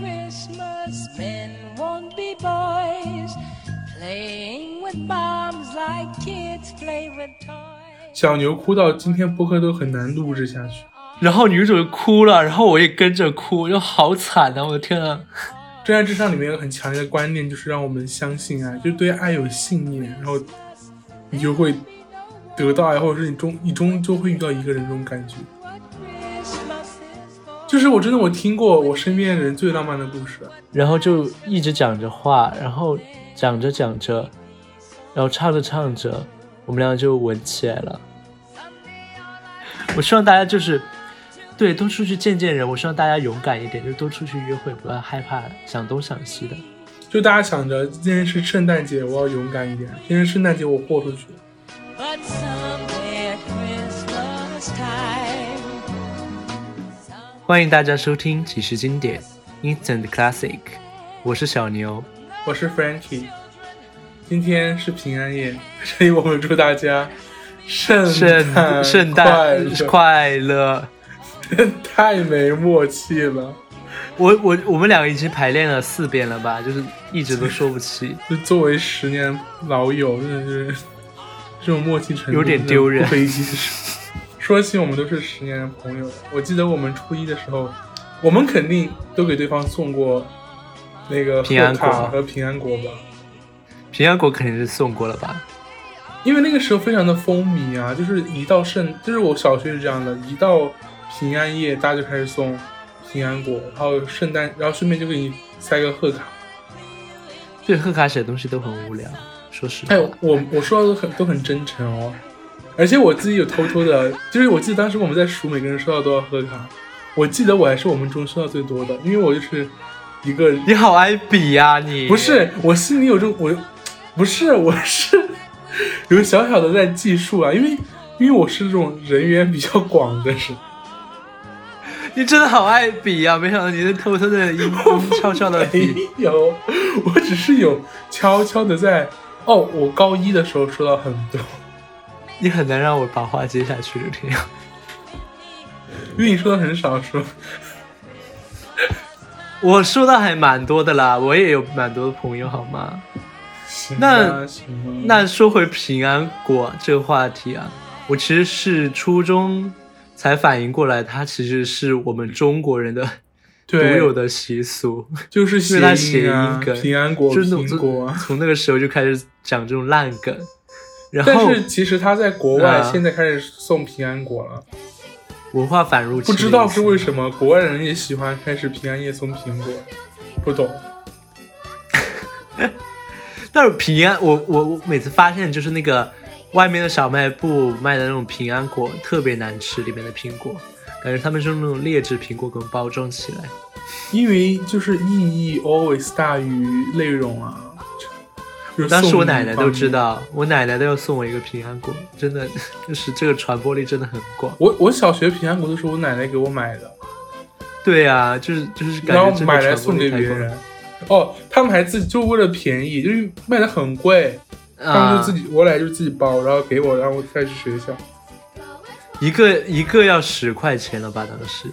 Christmas, men won't be boys, playing with bombs like kids play with toys. 小牛哭到今天播客都很难录制下去。然后女主哭了，然后我也跟着哭，就好惨啊！我的天啊！真爱至上里面有很强烈的观念，就是让我们相信爱，就对爱有信念，然后你就会得到爱，或者是你终你终究会遇到一个人这种感觉。就是我真的我听过我身边人最浪漫的故事，然后就一直讲着话，然后讲着讲着，然后唱着唱着，我们俩就吻起来了。我希望大家就是，对，多出去见见人。我希望大家勇敢一点，就多出去约会，不要害怕想东想西的。就大家想着今天是圣诞节，我要勇敢一点，今天圣诞节我豁出去。But someday at Christmas time, 欢迎大家收听几时经典 Instant Classic，我是小牛。我是 Frankie，今天是平安夜，所以我们祝大家圣圣诞圣快诞乐快乐！太没默契了。我我我们两个已经排练了四遍了吧，就是一直都说不齐。就作为十年老友，真的是这种默契程度有点丢人不可以接受。说起我们都是十年的朋友，我记得我们初一的时候，我们肯定都给对方送过那个平安贺卡果和平安果吧，平安果肯定是送过了吧？因为那个时候非常的风靡啊，就是一到圣，就是我小学是这样的，一到平安夜，大家就开始送平安果，然后圣诞，然后顺便就给你塞个贺卡。对，贺卡写的东西都很无聊，说实话。哎，我我说的都很都很真诚哦，而且我自己有偷偷的，就是我记得当时我们在数每个人收到多少贺卡，我记得我还是我们中收到最多的，因为我就是一个你好爱比呀、你不是我心里有这种我，不是我是有小小的在计数啊，因为因为我是这种人缘比较广的人，你真的好爱比呀、没想到你是偷偷的阴阴悄悄的没比。有，我只是有悄悄的在哦，我高一的时候收到很多，你很难让我把话接下去的这样。因为你说的很少说。我说的还蛮多的啦，我也有蛮多的朋友，好吗？那那说回平安果这个话题啊，我其实是初中才反应过来，它其实是我们中国人的独有的习俗，就是谐谐音啊音，梗，平安果、就是苹果啊。从那个时候就开始讲这种烂梗，然但后是其实他在国外啊现在开始送平安果了，文化反入侵不知道是为。什么国外人也喜欢开始平安夜送苹果，不懂。但是平安，我我我每次发现就是那个外面的小卖部卖的那种平安果特别难吃，里面的苹果，感觉他们是用那种劣质苹果给我包装起来。因为就是意义 always 大于内容啊。就是当时我奶奶都知。道，我奶奶都要送我一个平安果，真的就是这个传播力真的很广。我我小学平安果都是我奶奶给我买的，对啊，就是就是感然后买来送给别人。哦，他们还自己就为了便宜，就是卖的很贵，他们就啊自，己我奶就自己包，然后给我，然后我带去学校。一个一个要十块钱了吧？当时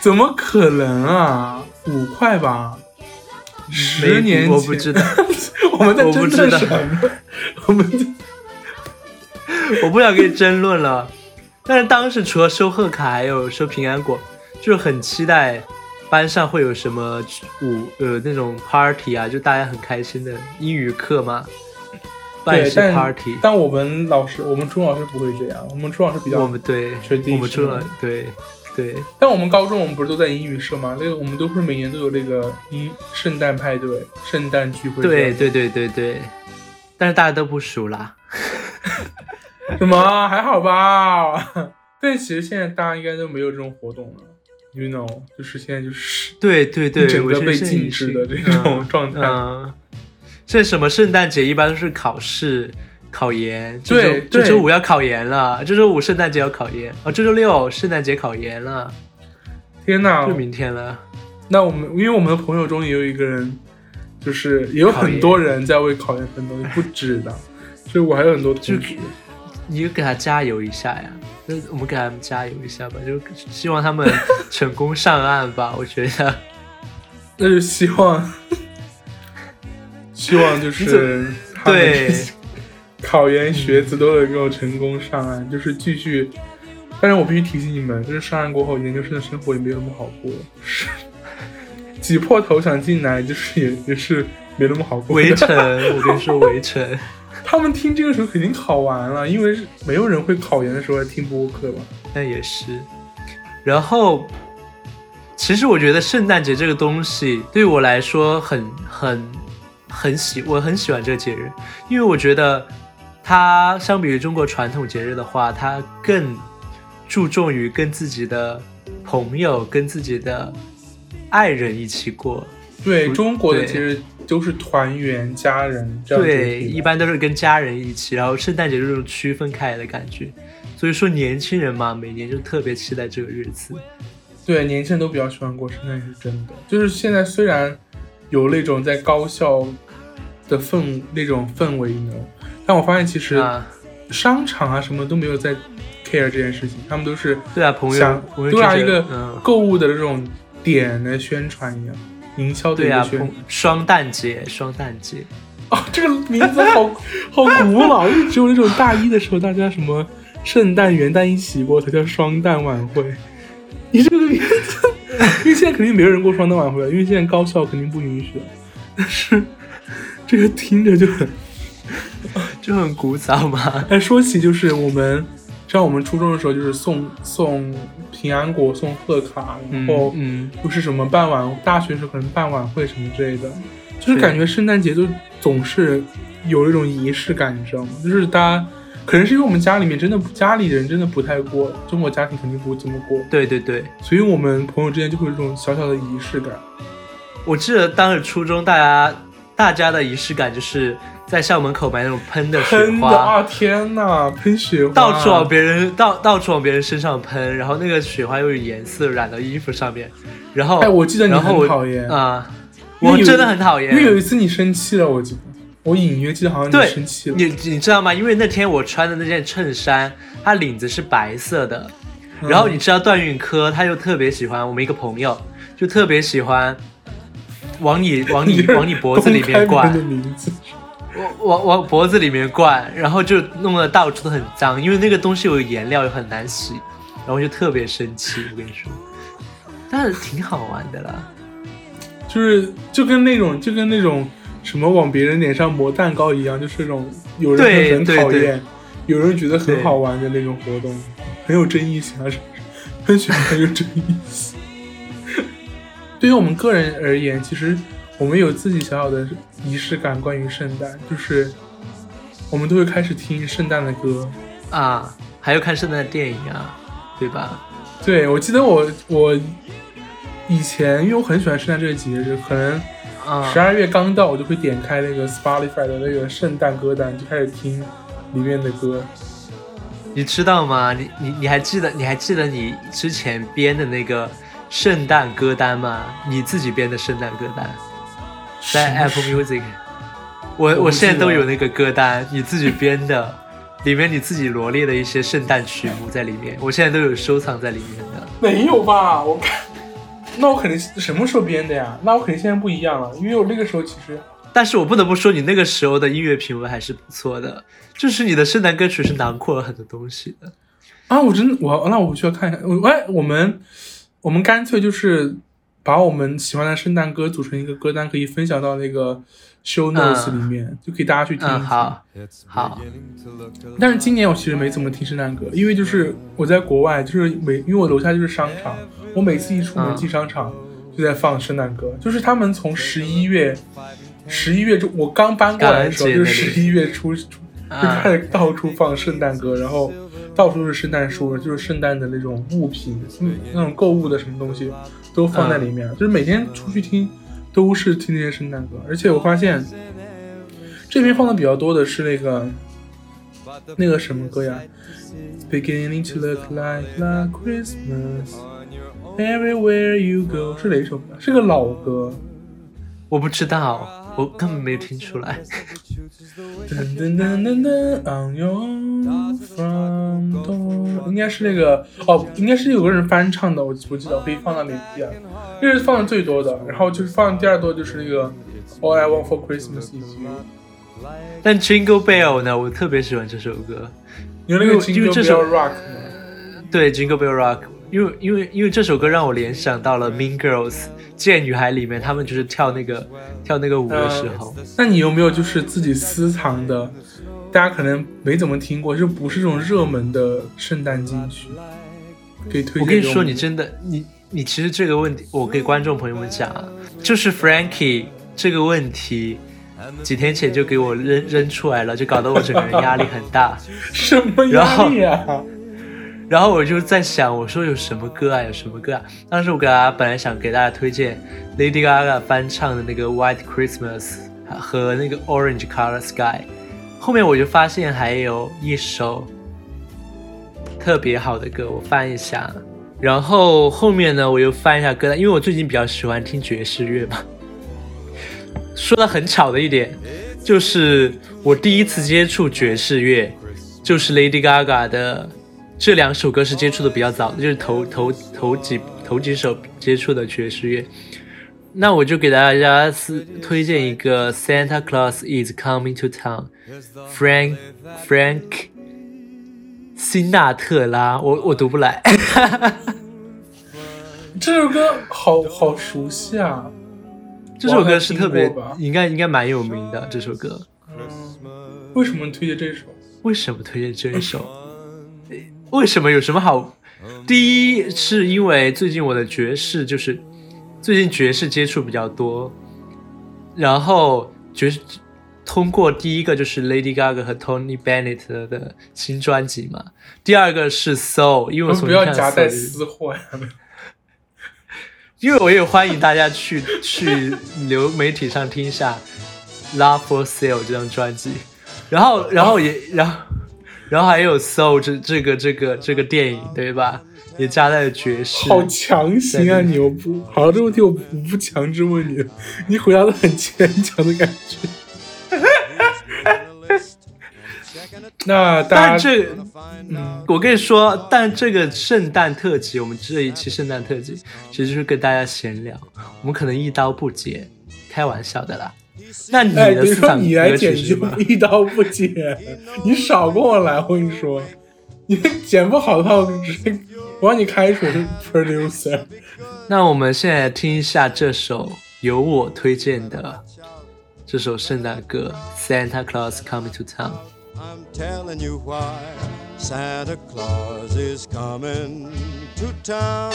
怎么可能啊？五块吧，十年前我不知道，我们在争我不知道论什么？我们在我不想跟你争论了。但是当时除了收贺卡，还有收平安果，就是很期待班上会有什么舞呃那种 party 啊，就大家很开心的英语课嘛，办一对，party。但我们老师，我们初中老师不会这样，我们初中老师比较我们对我们出了对对，但我们高中我们不是都在英语社吗？那个我们都是每年都有那个英圣诞派对、圣诞聚会。对，对对对对，但是大家都不熟啦。什么还好吧？但其实现在大家应该都没有这种活动了，you know，就是现在就是对 对对，整个被禁止的这种状态。嗯，这什么圣诞节一般都是考试、考研，这对周这周五要考研了，这周五圣诞节要考研，哦，这周六圣诞节考研了，天哪就！明天了。那我们因为我们的朋友中也有一个人，就是也有很多人在为考研奋斗，不止的。所以我还有很多同就学，你就给他加油一下呀，就我们给他们加油一下吧，就希望他们成功上岸吧。我觉得那就希望，希望就是对考研学子都能够成功上岸，就是继续。但是我必须提醒你们，就是上岸过后，研究生的生活也没有那么好过，是 挤破头想进来，就是也也是没那么好过。围城，我跟你说围城。他们听这个时候肯定考完了，因为是没有人会考研的时候来听播客吧？那也是。然后，其实我觉得圣诞节这个东西对我来说很很很喜，我很喜欢这个节日，因为我觉得它相比于中国传统节日的话，它更注重于跟自己的朋友、跟自己的爱人一起过。对，中国的节日都是团圆、家人这样对，一般都是跟家人一起，然后圣诞节这种区分开来的感觉。所以说，年轻人嘛，每年就特别期待这个日子。对，年轻人都比较喜欢过圣诞，是真的。就是现在虽然有那种在高校的氛那种氛围呢，但我发现其实啊，商场啊什么都没有在 care 这件事情，他们都是对啊，朋友想，朋友都拿一个购物的这种点来宣传一样，营销的一对啊，个宣朋双旦节，双旦节，哦，这个名字好 好古老，就只有那种大一的时候，大家什么圣诞、元旦一起过才叫双旦晚会。你这个名字，因为现在肯定没有人过双旦晚会了，因为现在高校肯定不允许了。但是这个听着就很……就很古早嘛。哎，说起就是我们，像我们初中的时候，就是送送平安果、送贺卡，然后嗯，不是什么办晚，大学时候可能办晚会什么之类的，就是感觉圣诞节就总是有一种仪式感，你知道吗？就是大家可能是因为我们家里面真的家里人真的不太过，中国家庭肯定不怎么过，对对对，所以我们朋友之间就会有这种小小的仪式感。我记得当时初中大家大家的仪式感就是在校门口买那种喷的雪喷的花。啊！天呐，喷雪花，到处往别人到到处往别人身上喷，然后那个雪花又有颜色染到衣服上面，然后哎，我记得你很讨厌，啊、我真的很讨厌因。为有一次你生气了，我记得，我隐约记得好像你生气了。你你知道吗？因为那天我穿的那件衬衫，它领子是白色的，嗯然后你知道段运科他又特别喜欢我们一个朋友，就特别喜欢往你往你 往你脖子里面灌，的名字，我往往脖子里面灌，然后就弄得到处都很脏，因为那个东西有颜料又很难洗，然后就特别生气。我跟你说，但是挺好玩的啦。就是就跟那种就跟那种什么往别人脸上抹蛋糕一样，就是那种有人很讨厌，有人觉得很好玩的那种活动，很有争议性啊，是 很喜欢很有争议性。对于我们个人而言，其实我们有自己小小的仪式感，关于圣诞，就是我们都会开始听圣诞的歌。啊，还有看圣诞电影啊，对吧？对，我记得我我以前因为我很喜欢圣诞这个节日，可能啊十，二月刚到，我就会点开那个 Spotify 的那个圣诞歌单，就开始听里面的歌。你知道吗？你你你还记得你还记得你之前编的那个圣诞歌单吗？你自己编的圣诞歌单在 Apple Music，我我现在都有那个歌单，你自己编的，里面你自己罗列的一些圣诞曲目在里面，我现在都有收藏在里面的。没有吧？我看，那我肯定什么时候编的呀？那我肯定现在不一样了，因为我那个时候其实但是我不得不说，你那个时候的音乐品味还是不错的，就是你的圣诞歌曲是囊括了很多东西的。啊，我真的我那我回去要看一下。我哎，我们我们干脆就是把我们喜欢的圣诞歌组成一个歌单，可以分享到那个 show notes 里面，就可以大家去听一嗯，好，好，但是今年我其实没怎么听圣诞歌，因为就是我在国外，就是每因为我楼下就是商场，我每次一出门嗯。进商场就在放圣诞歌，就是他们从十一月，十一月中我刚搬过来的时候，就是十一月初就啊开始到处放圣诞歌，然后到处都是圣诞树，就是圣诞的那种物品，嗯，那种购物的什么东西都放在里面，就是每天出去听都是听那些圣诞歌，而且我发现这边放的比较多的是那个那个什么歌呀？Beginning to look like la Christmas everywhere you go 是哪一首歌？是个老歌。我不知道，我根本没听出来。噔噔噔噔噔，On your front door，应该是那个哦，应该是有个人翻唱的，我我记得我可以放到哪第二，这是放的最多的，然后就是放第二多就是那个 All I Want for Christmas Is You，但 Jingle Bell 呢，我特别喜欢这首歌。有那个因为 Jingle 这首 Bell Rock 吗？对，Jingle Bell Rock，因为因为因为这首歌让我联想到了 Mean Girls 贱女孩里面，他们就是跳那个跳那个舞的时候。那你有没有就是自己私藏的，大家可能没怎么听过，就不是这种热门的圣诞金曲，可以推我跟你说，你真的，你你其实这个问题，我给观众朋友们讲啊，就是 Frankie 这个问题，几天前就给我扔扔出来了，就搞得我整个人压力很大。什么压力啊？然后我就在想，我说有什么歌啊，有什么歌啊？当时我给大家本来想给大家推荐 Lady Gaga 翻唱的那个 White Christmas 和那个 Orange Color Sky，后面我就发现还有一首特别好的歌，我翻一下。然后后面呢，我又翻一下歌单，因为我最近比较喜欢听爵士乐嘛。说的很巧的一点，就是我第一次接触爵士乐，就是 Lady Gaga 的这两首歌是接触的比较早的，就是头头头几头几首接触的爵士乐。那我就给大家是推荐一个 Santa Claus is Coming to Town，Frank Frank 辛纳特拉，我我读不来。这首歌好好熟悉啊！这首歌是特别应该应该蛮有名的这首歌。为什么推荐这首？为什么推荐这一首？为什么有什么好？第一是因为最近我的爵士就是最近爵士接触比较多，然后爵士通过第一个就是 Lady Gaga 和 Tony Bennett 的新专辑嘛，第二个是 Soul，因为我我们不要夹带私货呀！因为我也欢迎大家去 去流媒体上听一下《Love for Sale》这张专辑，然后然后也然后然后还有《Soul》这这个这个这个电影对吧？也加带了爵士。好强行啊！对你我不好这个问题我不不强制问你，你回答的很牵强的感觉。那但这，嗯，我跟你说，但这个圣诞特辑，我们这一期圣诞特辑，其实就是跟大家闲聊，我们可能一刀不剪，开玩笑的啦。那你哎，的你说思想歌你来剪就曲是什么？一刀不剪，你少跟我来，我跟你说，你剪不好的话，我直接我让你开除 producer。那我们现在听一下这首由我推荐的这首圣诞歌《Santa Claus Coming to Town》。I'm telling you why Santa Claus is coming to town.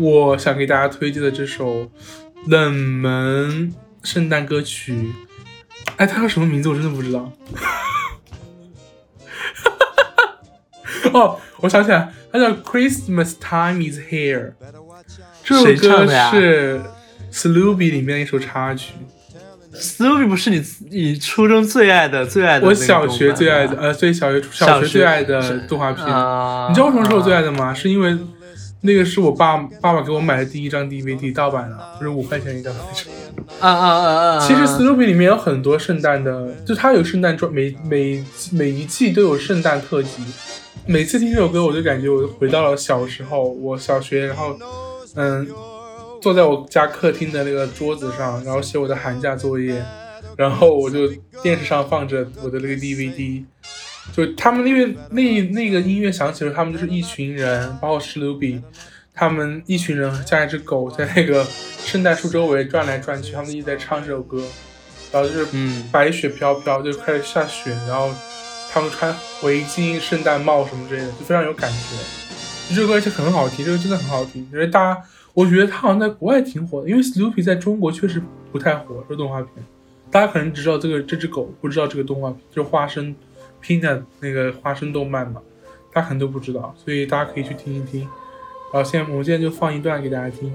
我想给大家推荐的这首冷门圣诞歌曲，哎，它叫什么名字？我真的不知道。哦，我想起来，它叫《Christmas Time Is Here》。这首谁唱歌的呀是 Sloopy 里面的一首插曲，Sloopy 不是你你初中最爱的最爱的我？小学最爱的，呃，对，小学小学最爱的动画片。啊你知道为什么是我最爱的吗？是因为那个是我爸爸爸给我买的第一张 DVD 盗版的，就是五块钱一张那种。啊啊啊啊！其实 Snoopy 里面有很多圣诞的，就它有圣诞专，每每每一季都有圣诞特辑。每次听这首歌，我就感觉我回到了小时候，我小学，然后嗯，坐在我家客厅的那个桌子上，然后写我的寒假作业，然后我就电视上放着我的那个 DVD，就他们因为那那个音乐响起的时候，他们就是一群人，包括史努比，他们一群人加一只狗在那个圣诞树周围转来转去，他们一直在唱这首歌，然后就是嗯白雪飘飘，就开始下雪，然后他们穿围巾、圣诞帽什么之类的，就非常有感觉。这首歌而且很好听，这个真的很好听，因为大家，我觉得它好像在国外挺火的，因为 Snoopy 在中国确实不太火，这个动画片，大家可能只知道这个这只狗，不知道这个动画片，就是花生拼的那个花生动漫嘛，他可能都不知道，所以大家可以去听一听。然后现在我现在就放一段给大家听。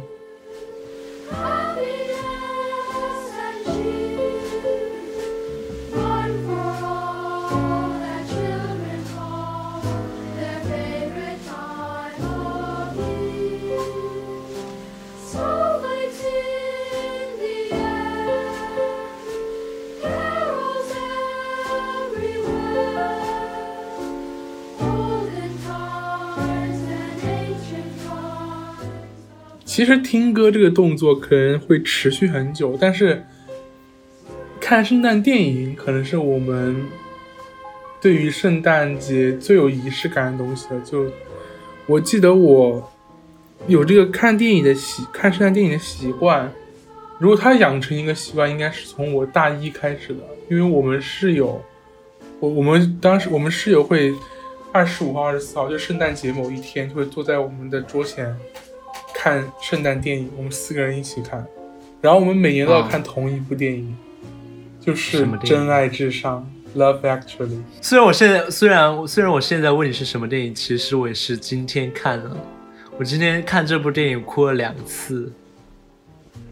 其实听歌这个动作可能会持续很久，但是看圣诞电影可能是我们对于圣诞节最有仪式感的东西了。就我记得我有这个看电影的习，看圣诞电影的习惯。如果他养成一个习惯，应该是从我大一开始的，因为我们室友，我我们当时我们室友会二十五号、二十四号，就圣诞节某一天，就会坐在我们的桌前看圣诞电影，我们四个人一起看，然后我们每年都要看同一部电影，就是《真爱至上》（Love Actually）。虽然我现在虽然虽然我现在问你是什么电影，其实我也是今天看了。我今天看这部电影哭了两次。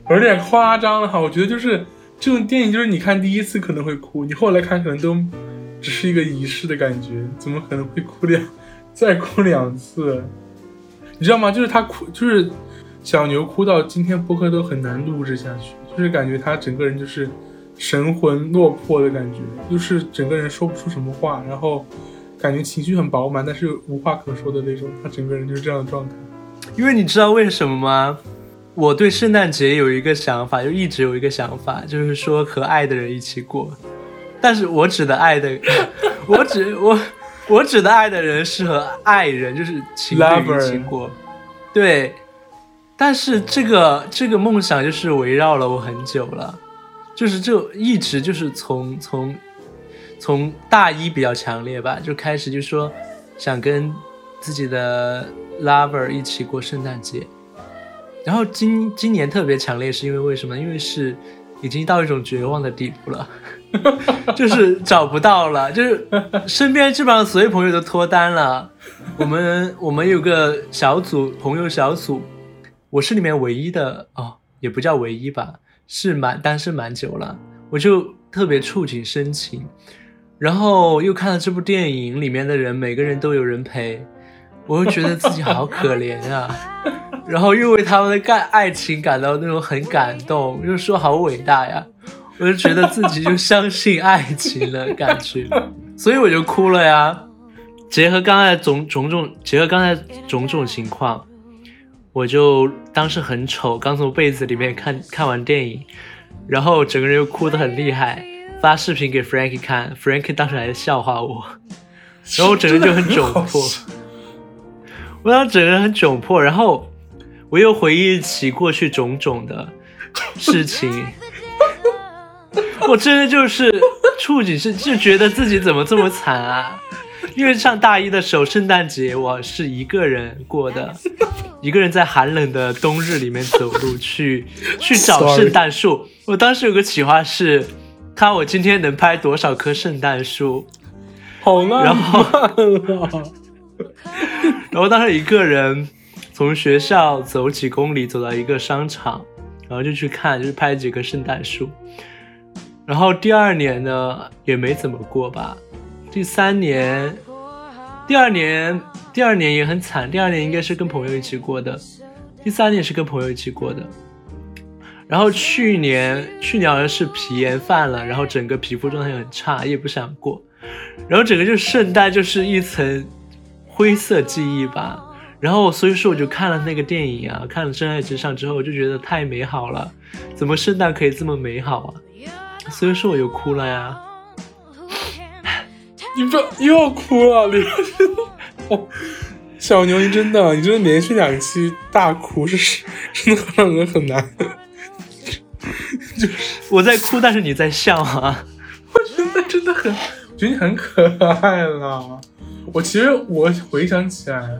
有点夸张了哈，我觉得就是这种电影，就是你看第一次可能会哭，你后来看可能都只是一个仪式的感觉，怎么可能会哭两再哭两次？你知道吗？就是他哭，就是小牛哭到今天播客都很难录制下去，就是感觉他整个人就是神魂落魄的感觉，就是整个人说不出什么话，然后感觉情绪很饱满，但是又无话可说的那种，他整个人就是这样的状态。因为你知道为什么吗？我对圣诞节有一个想法，就一直有一个想法，就是说和爱的人一起过。但是我指的爱的，我指我我指的爱的人是和爱人，就是情侣一起过。对，但是这个这个梦想就是围绕了我很久了，就是就一直就是从从从大一比较强烈吧，就开始就说想跟自己的 lover 一起过圣诞节。然后今今年特别强烈，是因为为什么？因为是已经到一种绝望的地步了，就是找不到了，就是身边基本上所有朋友都脱单了。我们我们有个小组朋友小组，我是里面唯一的哦，也不叫唯一吧，是蛮单身蛮久了，我就特别触景生情，然后又看了这部电影，里面的人每个人都有人陪，我又觉得自己好可怜啊。然后又为他们的感爱情感到那种很感动，又说好伟大呀，我就觉得自己就相信爱情的感觉，所以我就哭了呀。结合刚才种种种，结合刚才种种情况，我就当时很丑，刚从被子里面看看完电影，然后整个人又哭得很厉害，发视频给 Frankie 看，Frankie 当时还在笑话我，然后我整个人就很窘迫，我当时整个人很窘迫，然后。我又回忆起过去种种的事情，我真的就是触景是就觉得自己怎么这么惨啊！因为上大一的时候，圣诞节我是一个人过的，一个人在寒冷的冬日里面走路去去找圣诞树。我当时有个企划是，看我今天能拍多少棵圣诞树，好浪然后漫啊！然后当时一个人。从学校走几公里，走到一个商场，然后就去看，就是拍几棵圣诞树。然后第二年呢，也没怎么过吧。第三年，第二年，第二年也很惨。第二年应该是跟朋友一起过的，第三年是跟朋友一起过的。然后去年，去年好像是皮炎犯了，然后整个皮肤状态很差，也不想过。然后整个就圣诞就是一层灰色记忆吧。然后，所以说我就看了那个电影啊，看了《真爱至上》之后，我就觉得太美好了，怎么圣诞可以这么美好啊？所以说我又哭了呀。你不又要哭了，李哦，小牛，你真的，你真的连续两期大哭是 真的让人很难。就是我在哭，但是你在笑啊。我觉得真的很，我觉得你很可爱了。我其实我回想起来。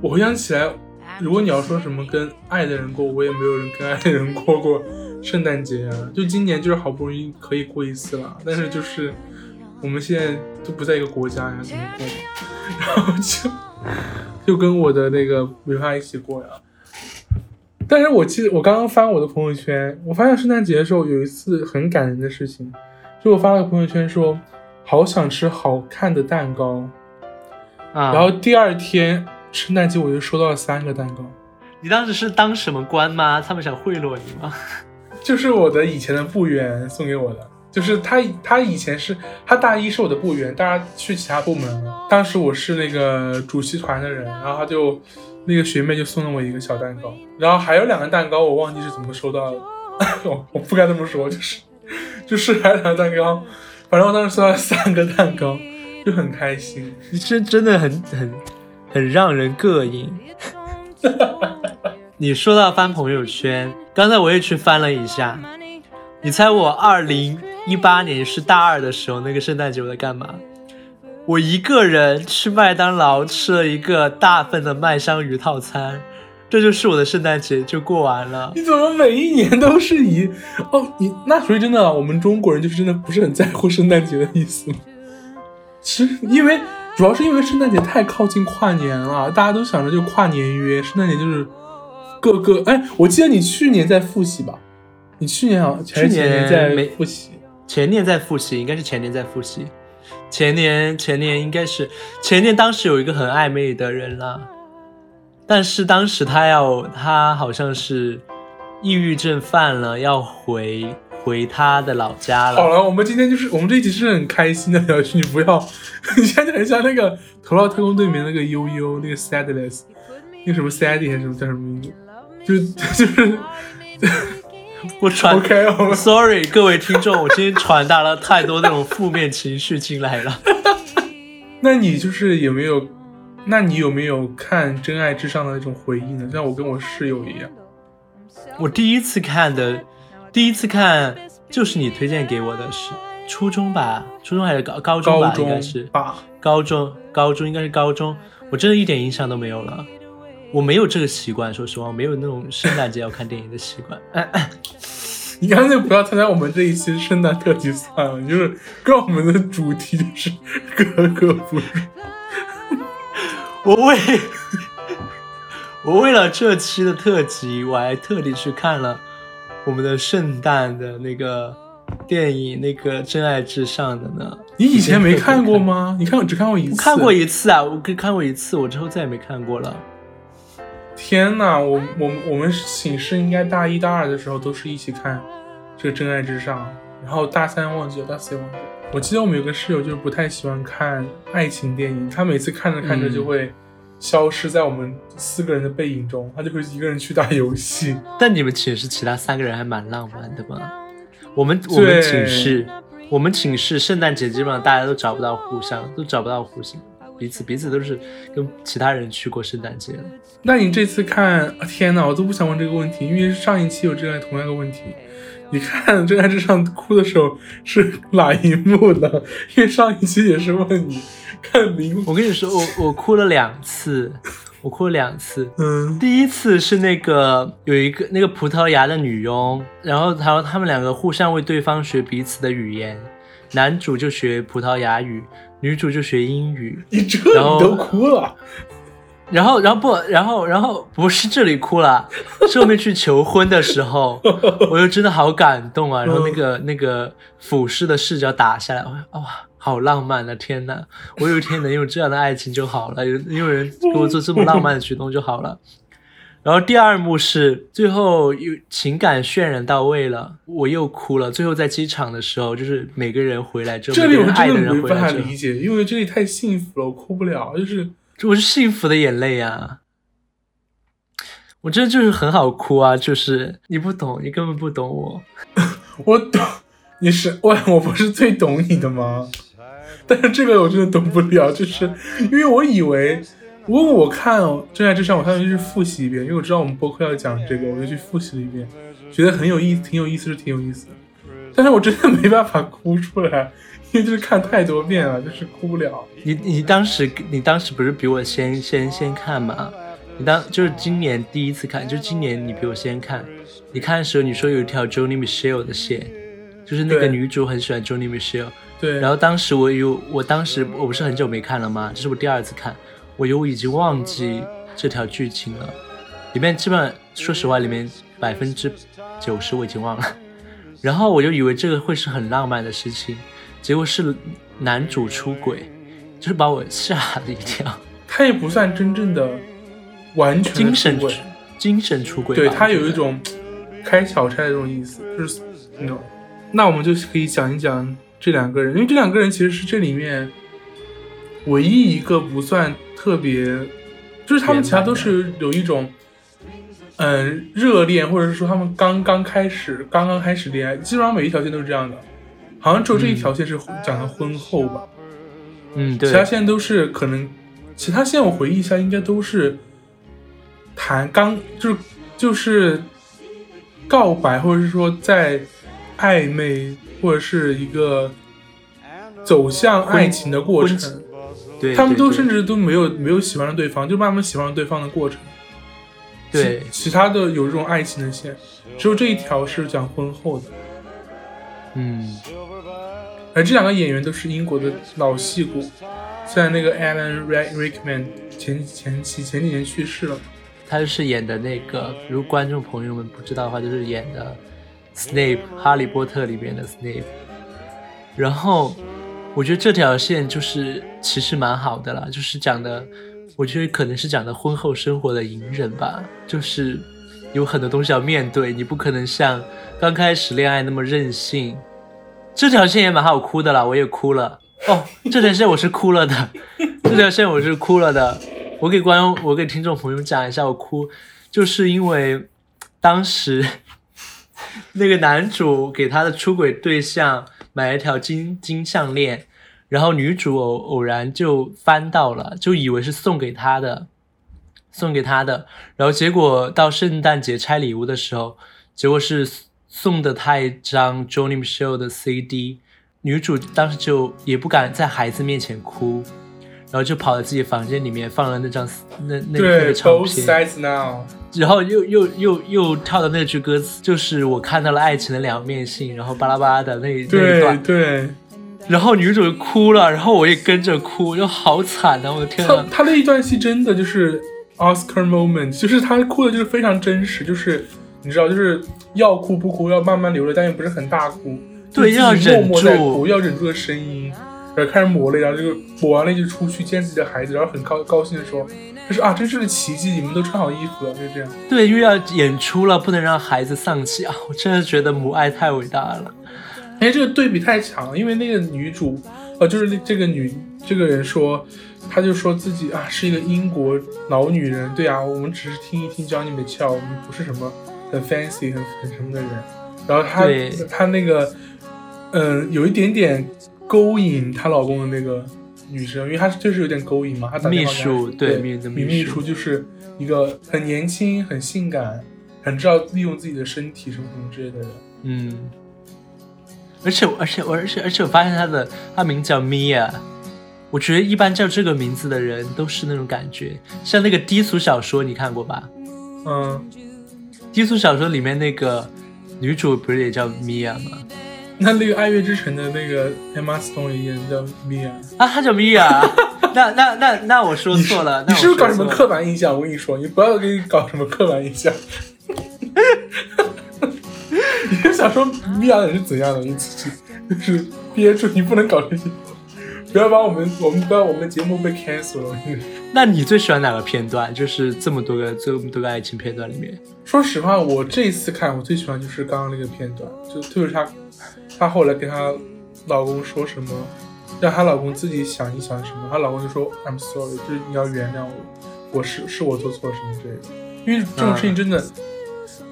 我回想起来，如果你要说什么跟爱的人过，我也没有人跟爱的人过过圣诞节啊。就今年就是好不容易可以过一次了，但是就是我们现在都不在一个国家呀，怎么过？然后就就跟我的那个尾巴一起过呀。但是我记得我刚刚翻我的朋友圈，我发现圣诞节的时候有一次很感人的事情，就我发了个朋友圈说，好想吃好看的蛋糕，啊，然后第二天。圣诞节我就收到了三个蛋糕，你当时是当什么官吗？他们想贿赂你吗？就是我的以前的部员送给我的。就是他他以前是他大一是我的部员，大二去其他部门了。当时我是那个主席团的人，然后他就那个学妹就送了我一个小蛋糕，然后还有两个蛋糕我忘记是怎么收到的，我 我不该这么说，就是就是还有两个蛋糕，反正我当时收到三个蛋糕，就很开心。你是真的很很很让人膈应。哈哈哈哈你说到翻朋友圈，刚才我也去翻了一下，你猜我二零一八年是大二的时候，那个圣诞节我在干嘛？我一个人去麦当劳吃了一个大份的麦香鱼套餐，这就是我的圣诞节就过完了。你怎么每一年都是以哦？你那所以真的，我们中国人就是真的不是很在乎圣诞节的意思？其实因为主要是因为圣诞节太靠近跨年了，大家都想着就跨年约，圣诞节就是各个哎，我记得你去年在复习吧？你去年好前去前年在没在复习，前年在复习，应该是前年在复习。前年前年应该是前年，当时有一个很暧昧的人啦，但是当时他要他好像是抑郁症犯了，要回回他的老家了。好了，我们今天就是我们这一集是很开心的聊去，你不要，你现在很像那个《头脑特工队》里面那个悠悠，那个 Sadness，那个什么 Sadie 还是什么叫什么名字？就就是 我传 Sorry，各位听众，我今天传达了太多那种负面情绪进来了。那你就是有没有？那你有没有看《真爱至上》的那种回忆呢？像我跟我室友一样，我第一次看的，第一次看就是你推荐给我的是初中吧，初中还是高高中吧，高中应该是吧？高中，高中应该是高中，我真的一点印象都没有了。我没有这个习惯，说实话，我没有那种圣诞节要看电影的习惯。你干脆不要参加我们这一期圣诞特辑算了，你就是跟我们的主题就是格格不入。我为我为了这期的特辑，我还特地去看了我们的圣诞的那个电影，那个《真爱至上》的呢。你以前没看过吗？你看只看过一次，我看过一次啊，我只看过一次，我之后再也没看过了。天呐，我我我们寝室应该大一大二的时候都是一起看这个《真爱至上》，然后大三忘记了，大四也忘记了。我记得我们有个室友就是不太喜欢看爱情电影，他每次看着看着就会消失在我们四个人的背影中，他就会一个人去打游戏。但你们寝室其他三个人还蛮浪漫的吧？我们我们寝室，我们寝室圣诞节基本上大家都找不到互相，都找不到互相彼此，彼此都是跟其他人去过圣诞节的。那你这次看，啊天呐，我都不想问这个问题，因为上一期有这样同样的问题。你看《真爱至上》哭的时候是哪一幕呢？因为上一期也是问你看灵我跟你说，我我哭了两次，我哭了两次。嗯，第一次是那个有一个那个葡萄牙的女佣，然后他他们两个互相为对方学彼此的语言，男主就学葡萄牙语，女主就学英语。你这你然后都哭了，然后，然后不，然后，然后不是这里哭了，是后面去求婚的时候，我又真的好感动啊！然后那个那个俯视的视角打下来，哇、哇，好浪漫啊！天呐，我有一天能有这样的爱情就好了，有有人给我做这么浪漫的举动就好了。然后第二幕是最后又情感渲染到位了，我又哭了。最后在机场的时候，就是每个人回来之后，这里我真的没办法理解，因为这里太幸福了，我哭不了，就是我是幸福的眼泪啊！我真的就是很好哭啊，就是你不懂，你根本不懂我。我懂，你是我，我不是最懂你的吗？但是这个我真的懂不了，就是因为我以为，如果我看《真爱至上》，我相当于是复习一遍，因为我知道我们播客要讲这个，我就去复习了一遍，觉得很有意思，挺有意思是挺有意思的。但是我真的没办法哭出来，因为就是看太多遍了，就是哭不了。你你当时你当时不是比我先先先看吗？你当就是今年第一次看，就是今年你比我先看。你看的时候你说有一条 j o n y Mitchell 的线，就是那个女主很喜欢 j o n y Mitchell。对，然后当时我有，我当时我不是很久没看了吗？这是我第二次看，我有已经忘记这条剧情了。里面基本上，说实话，里面百分之九十我已经忘了。然后我就以为这个会是很浪漫的事情，结果是男主出轨，就是把我吓了一跳。他也不算真正的完全的精神出轨精神出轨，对他有一种开小差的这种意思，就是那种那我们就可以讲一讲这两个人，因为这两个人其实是这里面唯一一个不算特别，就是他们其他都是有一种，嗯，热恋，或者是说他们刚刚开始，刚刚开始恋爱，基本上每一条线都是这样的，好像只有这一条线是讲的婚后吧，嗯，对。其，他线都是可能，其他线我回忆一下，应该都是谈刚就是就是告白，或者是说在暧昧，或者是一个走向爱情的过程。对，他们都甚至都没有没有喜欢上对方，就慢慢喜欢上对方的过程。对其其他的有这种爱情的线，只有这一条是讲婚后的。嗯，而这两个演员都是英国的老戏骨，虽然那个 Alan Rick- Rickman 前前期前几年去世了，他就是演的那个，如果观众朋友们不知道的话，就是演的 Snape，《哈利波特》里面的 Snape。然后我觉得这条线就是其实蛮好的啦，就是讲的，我觉得可能是讲的婚后生活的隐忍吧，就是有很多东西要面对，你不可能像刚开始恋爱那么任性。这条线也蛮好哭的啦，我也哭了。哦，这条线我是哭了的，这条线我是哭了的。我给观众，我给听众朋友讲一下，我哭，就是因为当时 那个男主给他的出轨对象买了条金金项链，然后女主偶偶然就翻到了，就以为是送给他的，送给他的，然后结果到圣诞节拆礼物的时候，结果是送的他一张 Johnny Mitchell 的 CD，女主当时就也不敢在孩子面前哭。然后就跑到自己房间里面放了那张那那那对个唱片然后又又又又跳的那句歌词，就是我看到了爱情的两面性，然后巴拉巴拉的那那一对段，对，然后女主就哭了，然后我也跟着哭，就好惨啊！我的天他啊！他那一段戏真的就是 Oscar moment，就是他哭的就是非常真实，就是你知道，就是要哭不哭，要慢慢流泪，但又不是很大哭，对要忍住，要忍住的声音，然后开始抹泪，然后就抹完了就出去见自己的孩子，然后很高高兴的说，就是啊，真是个奇迹，你们都穿好衣服了，就这样。对，因为要演出了，不能让孩子丧气啊！我真的觉得母爱太伟大了。哎，这个对比太强了，因为那个女主，呃，就是那这个女这个人说，她就说自己啊是一个英国老女人，对啊，我们只是听一听 Johnny Mitchell，我们不是什么很 fancy 很很什么的人。然后她她那个，嗯、有一点点勾引她老公的那个女生，因为她就是有点勾引嘛，秘书对女秘秘书书就是一个很年轻、很性感、很知道利用自己的身体什么什么之类的人。嗯，而且而且我而且而且我发现她的她名叫 Mia，我觉得一般叫这个名字的人都是那种感觉，像那个低俗小说你看过吧？嗯，低俗小说里面那个女主不是也叫 Mia 吗？那那个《爱乐之城》的那个 Emma Stone 也演叫 Mia，啊，她叫 Mia，那那那那我说错了，你是不是搞什么刻板印象？我跟你说，你不要给你搞什么刻板印象。你是想说 Mia 是怎样的？你自己就是憋住，你不能搞这些，不要把我们我们不要我们的节目被 cancel 了。那你最喜欢哪个片段？就是这么多个这么多个爱情片段里面，说实话，我这一次看，我最喜欢就是刚刚那个片段，就特别是她，她后来跟她老公说什么，让她老公自己想一想什么，她老公就说 I'm sorry，就是你要原谅我，我是是我做错了什么之类的。因为这种事情真的，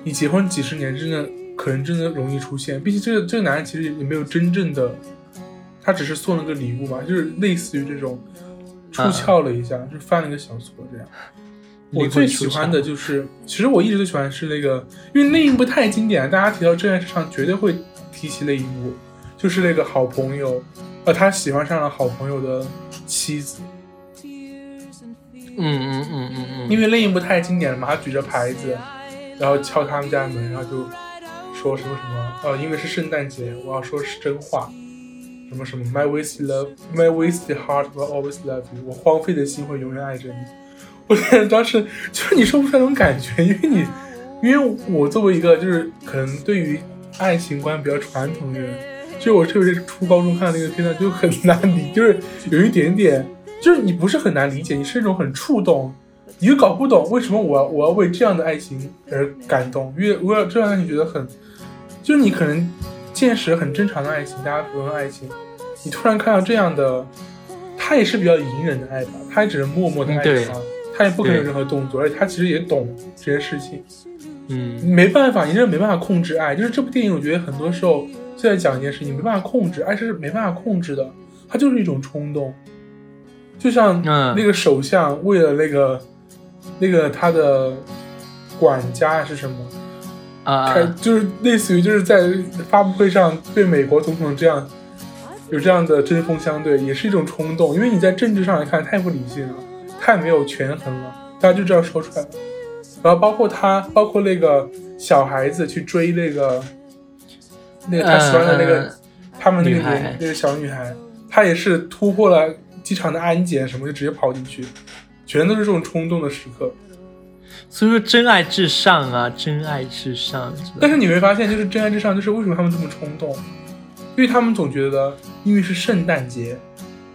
你结婚几十年，真的可能真的容易出现。毕竟这个这个男人其实也没有真正的，他只是送了个礼物嘛，就是类似于这种出窍了一下，就犯了个小错这样。我最喜欢的就是，其实我一直最喜欢是那个，因为那一部太经典了，大家提到这件事上绝对会提起那一幕，就是那个好朋友，呃，他喜欢上了好朋友的妻子，嗯嗯嗯嗯嗯，因为那一幕太经典了嘛，他举着牌子，然后敲他们家门，然后就说什么什么，呃，因为是圣诞节，我要说是真话，什么什么，My wasted love, my wasted heart will always love you，我荒废的心会永远爱着你。我，当时就是你说不出来那种感觉，因为你，因为我作为一个就是可能对于爱情观比较传统的人，就我特别是初高中看的那个片段就很难理，就是有一点。点，就是你不是很难理解，你是一种很触动，你就搞不懂为什么我要我要为这样的爱情而感动，因为我要这样的爱情觉得很，就是你可能见识很正常的爱情，大家普通的爱情，你突然看到这样的，他也是比较隐忍的爱吧，他也只是默默的爱他，他也不可能有任何动作，而且他其实也懂这些事情。嗯没办法，你真的没办法控制爱。就是这部电影，我觉得很多时候就在讲一件事情，没办法控制，爱是没办法控制的，它就是一种冲动。就像嗯那个首相为了那个、那个他的管家是什么，啊开就是类似于就是在发布会上对美国总统这样有这样的针锋相对，也是一种冲动。因为你在政治上来看太不理性了，太没有权衡了，大家就这样说出来了。然后包括他，包括那个小孩子去追那个那个他喜欢的那个、他们那个女那个小女孩，她也是突破了机场的安检什么，就直接跑进去，全都是这种冲动的时刻。所以说真爱至上啊，真爱至上。但是你会发现，就是真爱至上，就是为什么他们这么冲动？因为他们总觉得，因为是圣诞节，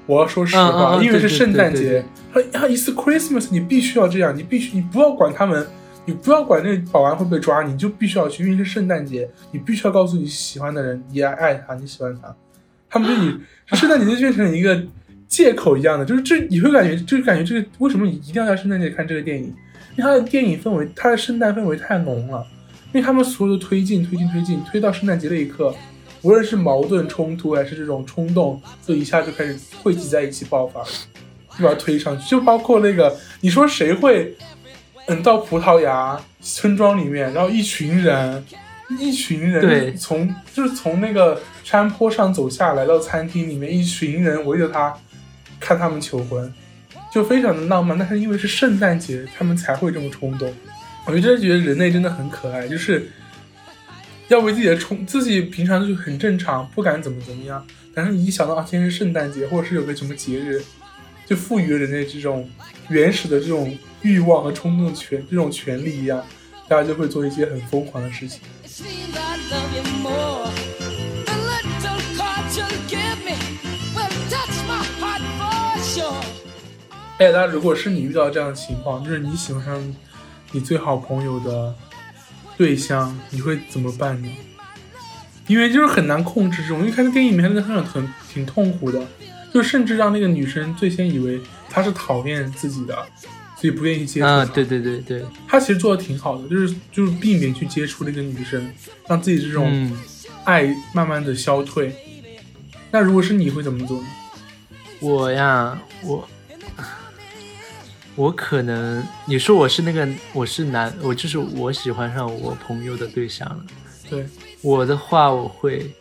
我要说实话，因为是圣诞节，他啊，It's Christmas，你必须要这样，你必须，你不要管他们，你不要管那个保安会不会抓你，你就必须要去，因为是圣诞节，你必须要告诉你喜欢的人，你爱爱他，你喜欢他，他们就你 圣诞节就变成一个借口一样的，就是这你会感觉，就是感觉这个为什么你一定要在圣诞节看这个电影？因为它的电影氛围，它的圣诞氛围太浓了。因为他们所有的推进、推进、推进，推到圣诞节那一刻，无论是矛盾冲突还是这种冲动，就一下就开始汇集在一起爆发，就把它推上去。就包括那个，你说谁会，嗯，到葡萄牙村庄里面，然后一群人，一群人对从就是从那个山坡上走下来到餐厅里面，一群人围着他看他们求婚，就非常的浪漫。但是因为是圣诞节，他们才会这么冲动。我就真的觉得人类真的很可爱，就是要为自己的冲，自己平常就很正常，不敢怎么怎么样，但是你一想到啊，今天是圣诞节，或者是有个什么节日，就赋予了人类这种原始的这种欲望和冲动的权这种权利一样，大家就会做一些很疯狂的事情。哎，那如果是你遇到这样的情况，就是你喜欢上你最好朋友的对象，你会怎么办呢？因为就是很难控制这种，因为看那电影里面那个很很挺痛苦的，就甚至让那个女生最先以为他是讨厌自己的，所以不愿意接触他。啊，对对对对，他其实做的挺好的，就是就是避免去接触那个女生，让自己这种嗯，爱慢慢的消退。那如果是你会怎么做呢？我呀，我我可能你说我是那个我是男，我就是我喜欢上我朋友的对象了。对，我的话，我会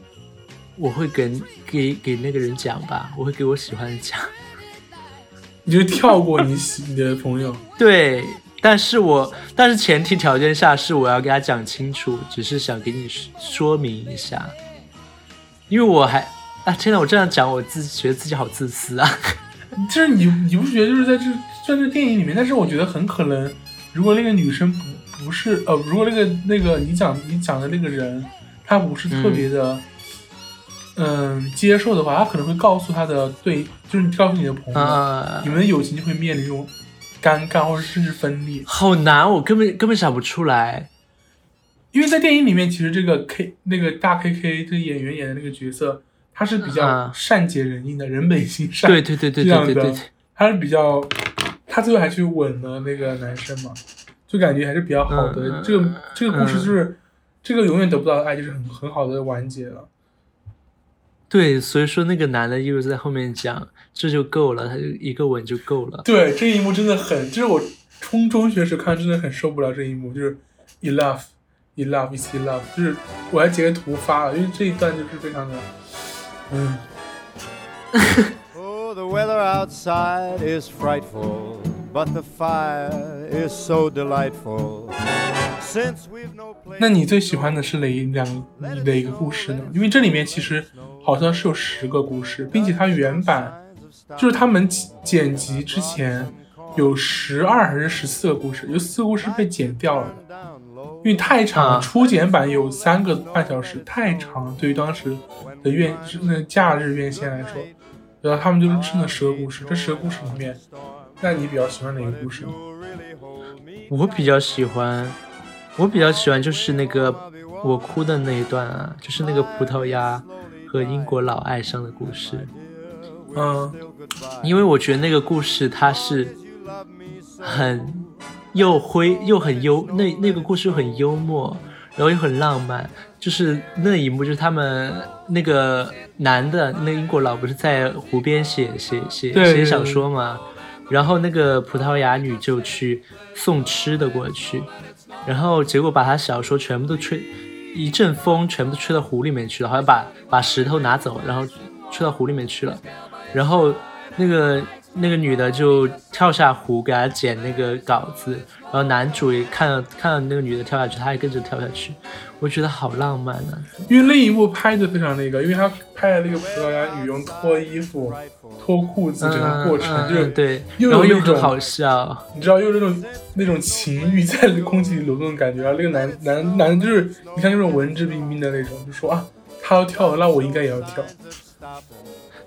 我会跟给给那个人讲吧，我会给我喜欢的讲。你就跳过你喜你的朋友。对，但是我但是前提条件下是我要给他讲清楚，只是想给你说说明一下，因为我还啊天呐，我这样讲我自己觉得自己好自私啊。就是你，你不觉得就是在这在这电影里面，但是我觉得很可能，如果那个女生不不是呃，如果那个那个你讲你讲的那个人，他不是特别的，嗯、接受的话，他可能会告诉他的对，就是告诉你的朋友，啊你们的友情就会面临这种尴尬或者甚至分裂。好难，我根本根本想不出来。因为在电影里面，其实这个 K 那个大 K K 这个演员演的那个角色，他是比较啊善解人意的，人本性善。对对对对对对，他是比较，他最后还去吻了那个男生嘛，就感觉还是比较好的。嗯这个这个故事嗯就是、这个永远得不到的爱，就是很很好的完结了。对，所以说那个男的一直在后面讲，这就够了，他就一个吻就够了。对，这一幕真的很，就是我初中学时看真的很受不了这一幕，就是 enough enough is enough，就是我还截个图发了，因为这一段就是非常的，嗯，Oh, the weather outside is frightful, but the fire is so delightful. Since we've no place 那你最喜欢的是哪一两哪一个故事呢？因为这里面其实好像是有十个故事，并且它原版就是他们剪辑之前有十二还是十四个故事，有四个故事被剪掉了的，因为太长初剪版有三个半小时，太长了，对于当时的院那假日院线来说，然后他们就是剩了十个故事。这十个故事里面，那你比较喜欢哪个故事我比较喜欢，我比较喜欢就是那个我哭的那一段啊，就是那个葡萄牙和英国佬爱上的故事。嗯，因为我觉得那个故事它是很又灰又很幽，那那个故事又很幽默，然后又很浪漫。就是那一幕，就是他们那个男的，那英国佬不是在湖边写写写写小说嘛，然后那个葡萄牙女就去送吃的过去，然后结果把她小说全部都吹，一阵风全部吹到湖里面去了，好像把把石头拿走，然后吹到湖里面去了，然后那个那个女的就跳下湖给她捡那个稿子，然后男主也看到看到那个女的跳下去，他也跟着跳下去，我觉得好浪漫啊！因为那一幕拍的非常那个，因为他拍的那个葡萄牙女用脱衣服、脱裤子整个过程，嗯就是嗯对，又然后有那种又很好笑，你知道，又有那种那种情欲在空气里流动的感觉。然后那个男男男就是你看那种文质彬彬的那种，就说啊，他要跳了，那我应该也要跳。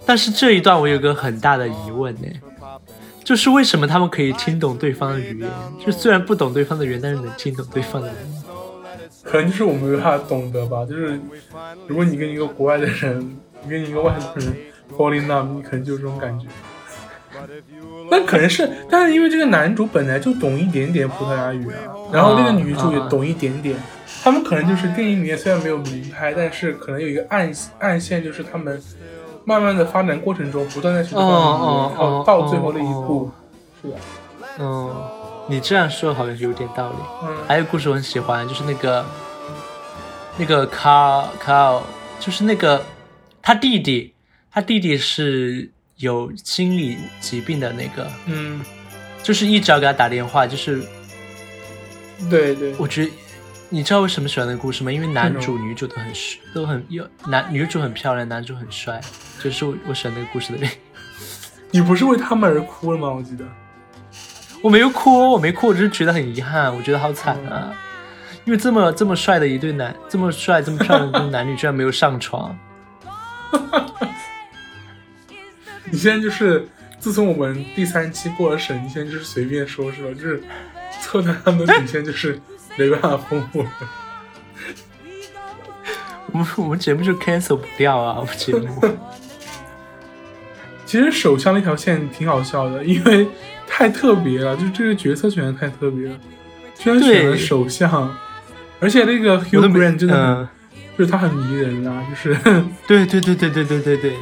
但是这一段我有个很大的疑问呢，就是为什么他们可以听懂对方的语言？就虽然不懂对方的语言，但是能听懂对方的语言。可能就是我们没办法懂得吧。就是如果你跟一个国外的人，你跟一个外国人 fall in love，你可能就是这种感觉。那可能是，但是因为这个男主本来就懂一点点葡萄牙语啊，然后那个女主也懂一点点，他们可能就是电影里面虽然没有明拍，但是可能有一个暗暗线，就是他们慢慢的发展过程中不断的学对方的语言，哦哦然后到最后那一步哦，是的，嗯，你这样说好像有点道理。嗯，还有故事我很喜欢，就是那个那个卡卡，就是那个他弟弟，他弟弟是有心理疾病的那个，嗯，就是一直要给他打电话，就是对对，我觉得，你知道为什么喜欢那个故事吗？因为男主、女主都很帅，都很有男女主很漂亮，男主很帅，就是我我喜欢那个故事的原因。你不是为他们而哭了吗？我记得。我没有哭，我没哭，我只是觉得很遗憾，我觉得好惨啊！因为这么这么帅的一对男，这么帅这么漂亮的男女居然没有上床。你现在就是，自从我们第三期过了审，你现在就是随便说是吧？就是测探他们的底线，就是没办法丰富了。我们我们节目就 cancel 不掉啊，我们节目。其实首相那条线挺好笑的，因为太特别了，就这个角色选的太特别了，居然选了对首相，而且那个 Hugh Grant 真的就是他很迷人啊，就是。对对对对对对对对，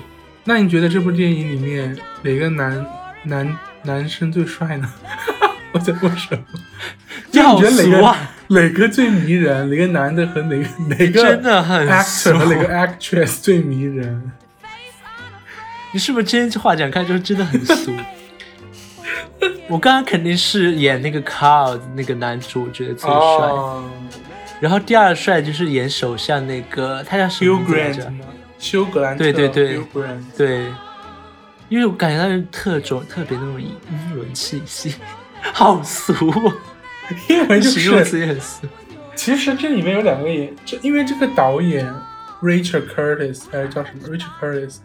那你觉得这部电影里面哪个男男男生最帅呢？我在问什么？要你觉得哪个、俗啊！哪个最迷人？哪个男的和哪个哪个真的很 actor 和俗哪个 actress 最迷人？你是不是今天话讲开就是真的很俗？我刚刚肯定是演那个 Carl 那个男主，我觉得最帅。哦然后第二帅就是演首相那个，他叫什么来着？休格兰特。对对对 Grant。对，因为我感觉他是特种特别那种英伦气息，好俗、哦，因为就 形容词是，也很俗。其实这里面有两个演，这因为这个导演 Richard Curtis 还是叫什么 Richard Curtis，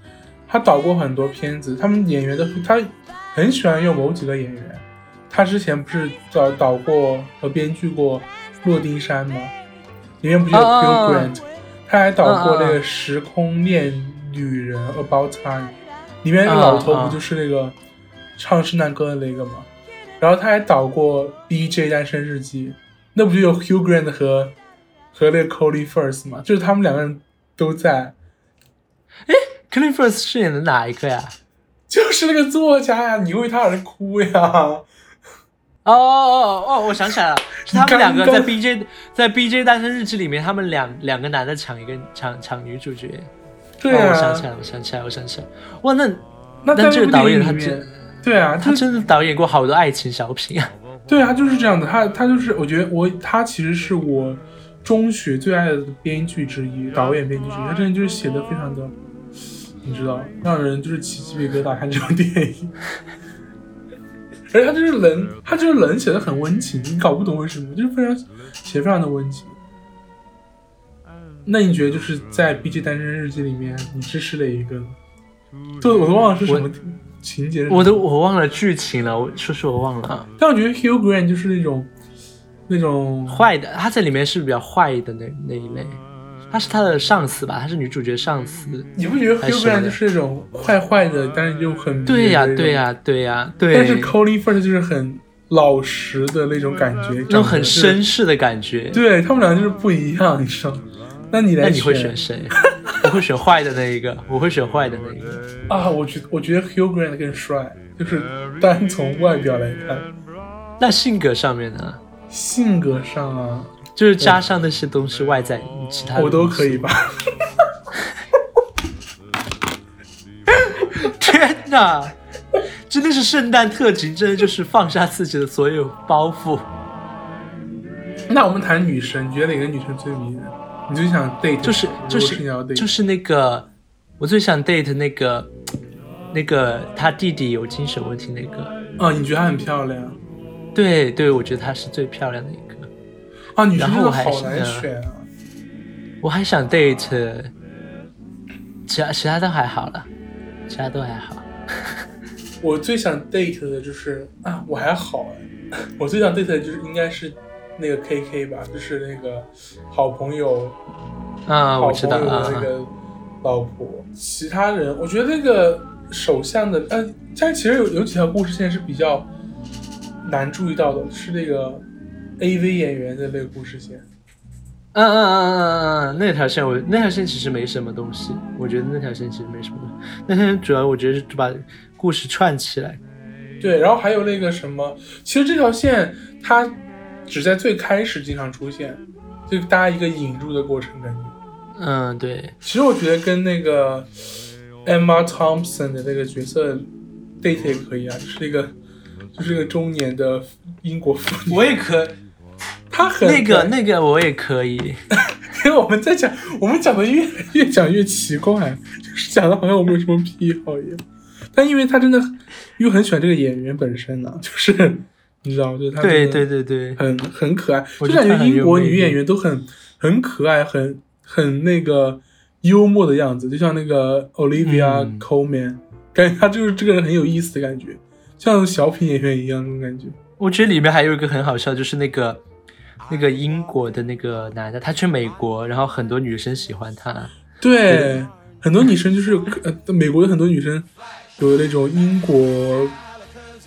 他导过很多片子，他们演员的他很喜欢用某几个演员。他之前不是导导过和编剧过《洛丁山》吗？里面不就有啊 Hugh 啊啊 Grant，他还导过那个《时空恋女人》About Time，里面那个老头不就是那个唱圣诞歌的那个吗？然后他还导过《B.J. 单身日记》，那不就有 Hugh Grant 和和那个 Colin Firth 吗？就是他们两个人都在，哎 Colin Firth 饰演的哪一个呀？就是那个作家呀，你为他而哭呀。哦哦哦哦，我想起来了，是他们两个在 BJ 在 BJ 单身日记里面，他们两两个男的抢一个抢抢女主角。对啊，哦，我想起来了，我想起来，我想起来，哇，那那那这个导演他真，对啊，他真的导演过好多爱情小品啊。对啊，就是这样的。他他就是，我觉得我他其实是我中学最爱的编剧之一，导演编剧之一。他真的就是写的非常的，你知道，让人就是起鸡皮疙瘩看这种电影。而且他就是人，他就是人写的很温情，你搞不懂为什么，就是非常写得非常的温情。那你觉得就是在《B G 单身日记》里面，你支持哪一个呢？这我都忘了是什么情节。我都我忘了剧情了，我说实我忘了。但我觉得 Hugh Grant 就是那种，那种坏的，他在里面是比较坏的那那一类，她是她的上司吧，她是女主角上司。你不觉得 Hugh Grant 就是那种坏坏的，但是又很对呀、对呀、对呀、对。但是 Colin Firth 就是很老实的那种感觉，那种很绅士的感觉。对他们俩就是不一样，你知道吗？那你来那你会选谁？我会选坏的那一个，我会选坏的那一个。啊？我觉我觉得 Hugh Grant 更帅，就是单从外表来看，那性格上面呢？性格上啊，就是加上那些东西外在，其他的我都可以。吧。天哪，真的是圣诞特辑，真的就是放下自己的所有包袱。那我们谈女生，你觉得哪个女生最迷人？你最想 date 就是就是就是那个，我最想 date 那个那个他弟弟有精神问题那个。哦，你觉得她很漂亮对对，我觉得她是最漂亮的一个。啊？女生好难选啊。我还想 date，其他其他都还好了，其他都还好。我最想 date 的就是啊，我还好哎，我最想 date 的就是应该是那个 KK 吧，就是那个好朋友啊，好我知道啊那。个老婆。其他人，我觉得那个首相的，呃，但其实有有几条故事线是比较难注意到的，是那个 AV 演员的那个故事线。嗯嗯嗯嗯嗯嗯，那条线我那条线其实没什么东西，我觉得那条线其实没什么东西。那条线主要我觉得是把故事串起来。对，然后还有那个什么，其实这条线它只在最开始经常出现，就大家一个引入的过程感觉。嗯，对，其实我觉得跟那个 Emma Thompson 的那个角色 date 也可以啊，就是一个就是一个中年的英国妇女，我也可她很那个那个我也可以。因为我们在讲，我们讲的越越讲越奇怪，就是讲的好像我们有什么癖好一样。但因为他真的，又很喜欢这个演员本身呢、就是你知道，就是他对对对对，很很可爱，就感觉英国女演员都很很可爱，很很那个幽默的样子，就像那个 Olivia 嗯 Colman，、感觉她就是这个人很有意思的感觉，像小品演员一样那种感觉。我觉得里面还有一个很好笑，就是那个那个英国的那个男的，他去美国，然后很多女生喜欢他。对，很多女生就是呃，美国有很多女生有那种英国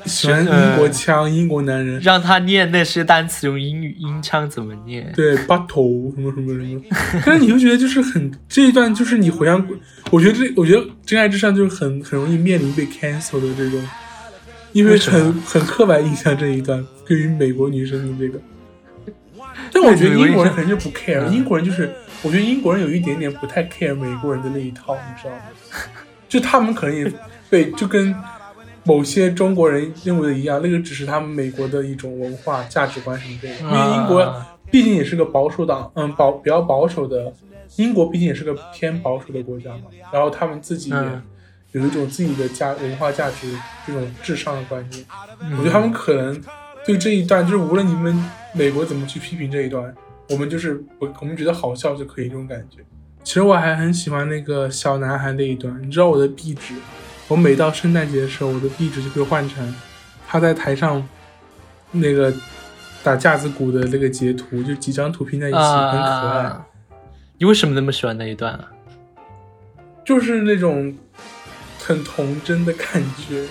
喜欢英国腔、英国男人，让他念那些单词用英语音腔怎么念？对 battle 什么什么什么，但是你会觉得就是很这一段就是你回想，我觉得这我觉得《真爱至上》就是很很容易面临被 cancel 的这种，因为很很刻板印象这一段对于美国女生的这个，但我觉得英国人可能就不 care，嗯英国人就是我觉得英国人有一点点不太 care 美国人的那一套，你知道吗？就他们可能也对，就跟某些中国人认为的一样，那个只是他们美国的一种文化价值观什么之类的。因为英国啊毕竟也是个保守党，嗯，保比较保守的，英国毕竟也是个偏保守的国家嘛。然后他们自己也嗯有一种自己的价文化价值这种至上的观念。嗯我觉得他们可能对这一段，就是无论你们美国怎么去批评这一段，我们就是我我们觉得好笑就可以这种感觉。其实我还很喜欢那个小男孩那一段，你知道我的壁纸，我每到圣诞节的时候，我的壁纸就会换成他在台上那个打架子鼓的那个截图，就几张图拼在一起，很可爱，啊！你为什么那么喜欢那一段啊？就是那种很童真的感觉。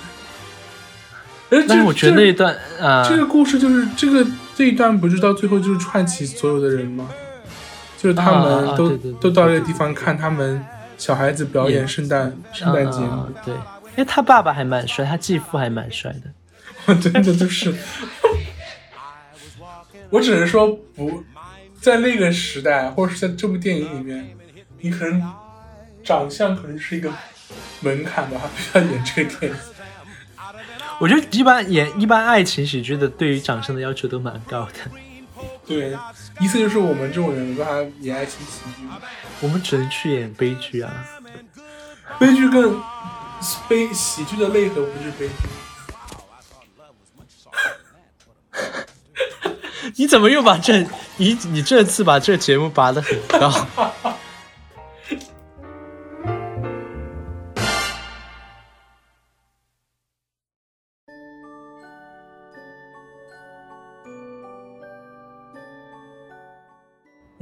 而这但是我觉得那一段啊，这个故事就是这个这一段不是到最后就是串起所有的人吗？就是他们都、都到那个地方看他们小孩子表演演圣诞圣诞节目啊，对，因为他爸爸还蛮帅，他继父还蛮帅的。我 真的就是，我只能说不在那个时代，或者是在这部电影里面，你可能长相可能是一个门槛吧，必须要演这个电影。我觉得一般演一般爱情喜剧的，对于掌声的要求都蛮高的。对，意思就是我们这种人没办法演爱情喜剧，我们只能去演悲剧啊！悲剧更悲喜剧的内核不是悲剧。你怎么又把这你你这次把这节目拔得很高？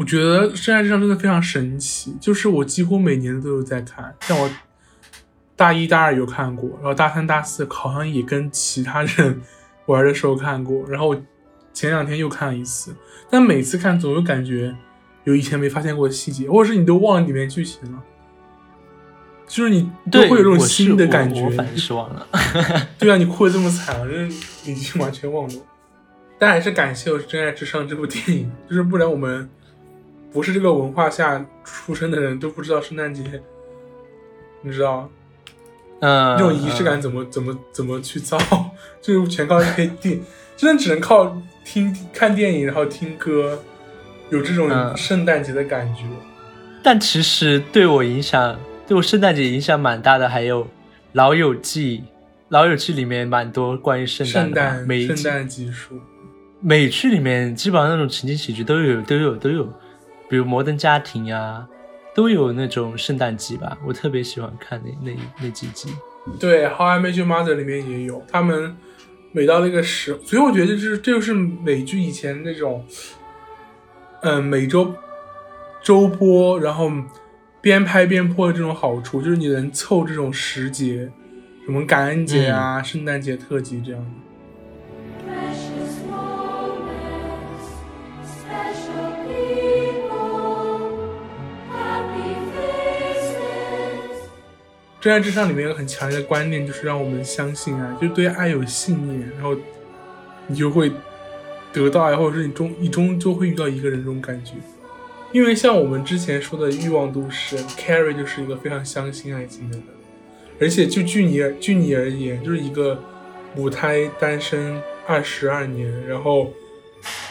我觉得《真爱之上》真的非常神奇，就是我几乎每年都有在看，像我大一、大二有看过，然后大三、大四好像也跟其他人 玩的时候看过，然后我前两天又看了一次，但每次看总有感觉有以前没发现过的细节，或者是你都忘了里面剧情了，就是你都，会有这种新的感觉我我。反是忘了。对啊，你哭的这么惨，我真已经完全忘了。但还是感谢《我真爱至上》这部电影，就是不然我们不是这个文化下出生的人都不知道圣诞节，你知道嗯，这种仪式感怎么、怎么怎么去造，就是全靠一些电，真的只能靠听看电影，然后听歌，有这种嗯。圣诞节的感觉。但其实对我影响，对我圣诞节影响蛮大的，还有《老友记》。《老友记》里面蛮多关于圣诞圣诞每一集圣诞集数，美剧里面基本上那种情景喜剧都有都有都有，比如《摩登家庭》呀，都有那种圣诞季吧。我特别喜欢看那那那几集。对，《How I Met Your Mother》里面也有，他们每到那个时，所以我觉得就是这就是美剧以前那种，嗯，每周周播，然后边拍边播的这种好处，就是你能凑这种时节，什么感恩节啊、圣诞节特辑这样的。真爱至上》里面有很强烈的观念，就是让我们相信爱，就对爱有信念，然后你就会得到爱，或者是你终你终究会遇到一个人这种感觉。因为像我们之前说的《欲望都市》，Carrie 就是一个非常相信爱情的人，而且就据你据你而言，就是一个母胎单身二十二年，然后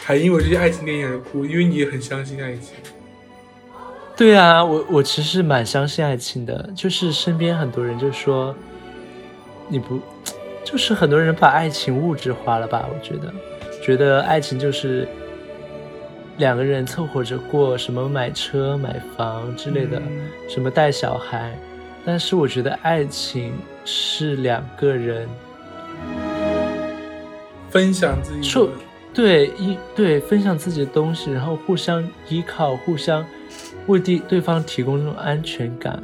还因为这些爱情电影而哭，因为你也很相信爱情。对啊，我我其实蛮相信爱情的，就是身边很多人就说，你不，就是很多人把爱情物质化了吧？我觉得，觉得爱情就是两个人凑合着过，什么买车买房之类的，嗯什么带小孩，但是我觉得爱情是两个人分享自己对一对分享自己的东西，然后互相依靠，互相为对对方提供那种安全感，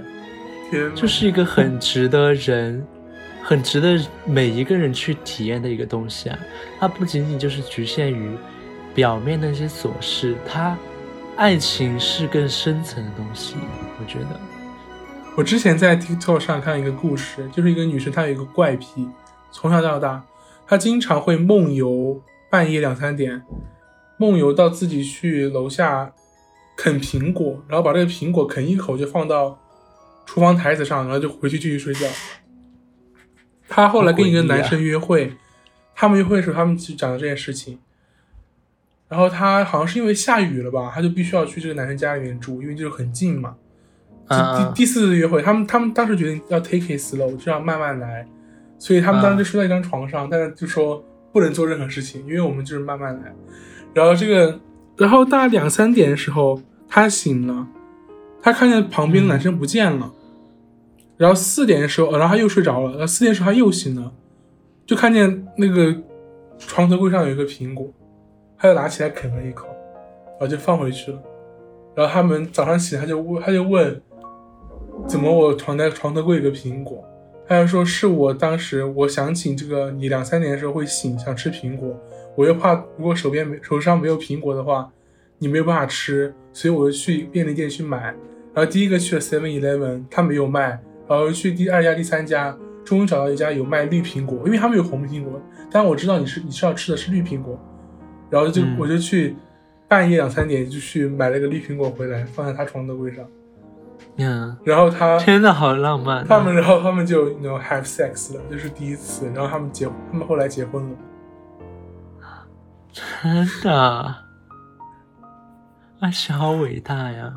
就是一个很值得人，很值得每一个人去体验的一个东西啊！它不仅仅就是局限于表面的那些琐事，它爱情是更深层的东西，我觉得。我之前在 TikTok 上看一个故事，就是一个女生，她有一个怪癖，从小到大，她经常会梦游，半夜两三点，梦游到自己去楼下啃苹果，然后把这个苹果啃一口就放到厨房台子上，然后就回去继续睡觉。她后来跟一个男生约会，他们约会的时候，他们就讲了这件事情。然后她好像是因为下雨了吧，她就必须要去这个男生家里面住，因为就是很近嘛。第第四次约会，他们他们当时决定要 take it slow，就要慢慢来，所以他们当时就睡在一张床上，但是就说不能做任何事情，因为我们就是慢慢来。然后这个，然后大概两三点的时候，他醒了，他看见旁边男生不见了，然后四点的时候，然后他又睡着了，然后四点的时候他又醒了，就看见那个床头柜上有一个苹果，他就拿起来啃了一口，然后就放回去了。然后他们早上起来他就问，他就问，怎么我床在床头柜有个苹果？他就说是我当时我想起这个你两三点的时候会醒，想吃苹果，我又怕如果手边没手上没有苹果的话，你没有办法吃，所以我就去便利店去买。然后第一个去了 Seven Eleven，他没有卖，然后去第二家、第三家，终于找到一家有卖绿苹果，因为他们有红苹果，但我知道你是你是要吃的是绿苹果，然后就、嗯我就去半夜两三点就去买了个绿苹果回来，放在他床头柜上，嗯，然后他天呐，好浪漫、啊！他们然后他们就 you know have sex 了，这是第一次，然后他们结他们后来结婚了。真的，爱情好伟大呀！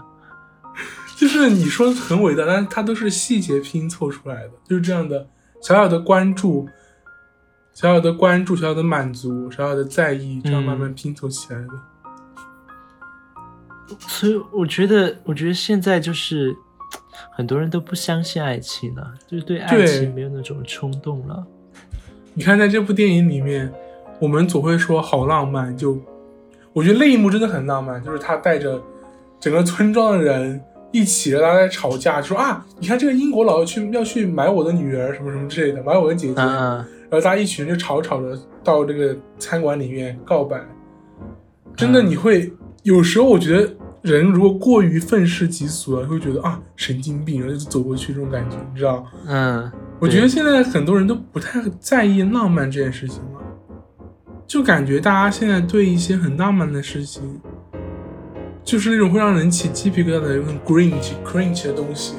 就是你说很伟大，但是它都是细节拼凑出来的，就是这样的小小的关注，小小的关注，小小的满足，小小的在意，这样慢慢拼凑起来的。所以我觉得，我觉得现在就是很多人都不相信爱情了，就是对爱情没有那种冲动了。你看，在这部电影里面，我们总会说好浪漫，就我觉得那一幕真的很浪漫，就是他带着整个村庄的人一起大家在吵架，说啊，你看这个英国佬要去要去买我的女儿什么什么之类的，买我的姐姐，然后大家一群人就吵吵着到这个餐馆里面告白，真的嗯你会有时候我觉得人如果过于愤世嫉俗了，会觉得啊神经病，然后就走过去这种感觉，你知道？嗯，我觉得现在很多人都不太在意浪漫这件事情了，就感觉大家现在对一些很浪漫的事情，就是那种会让人起鸡皮疙瘩的有很 cringe cringe 的东西，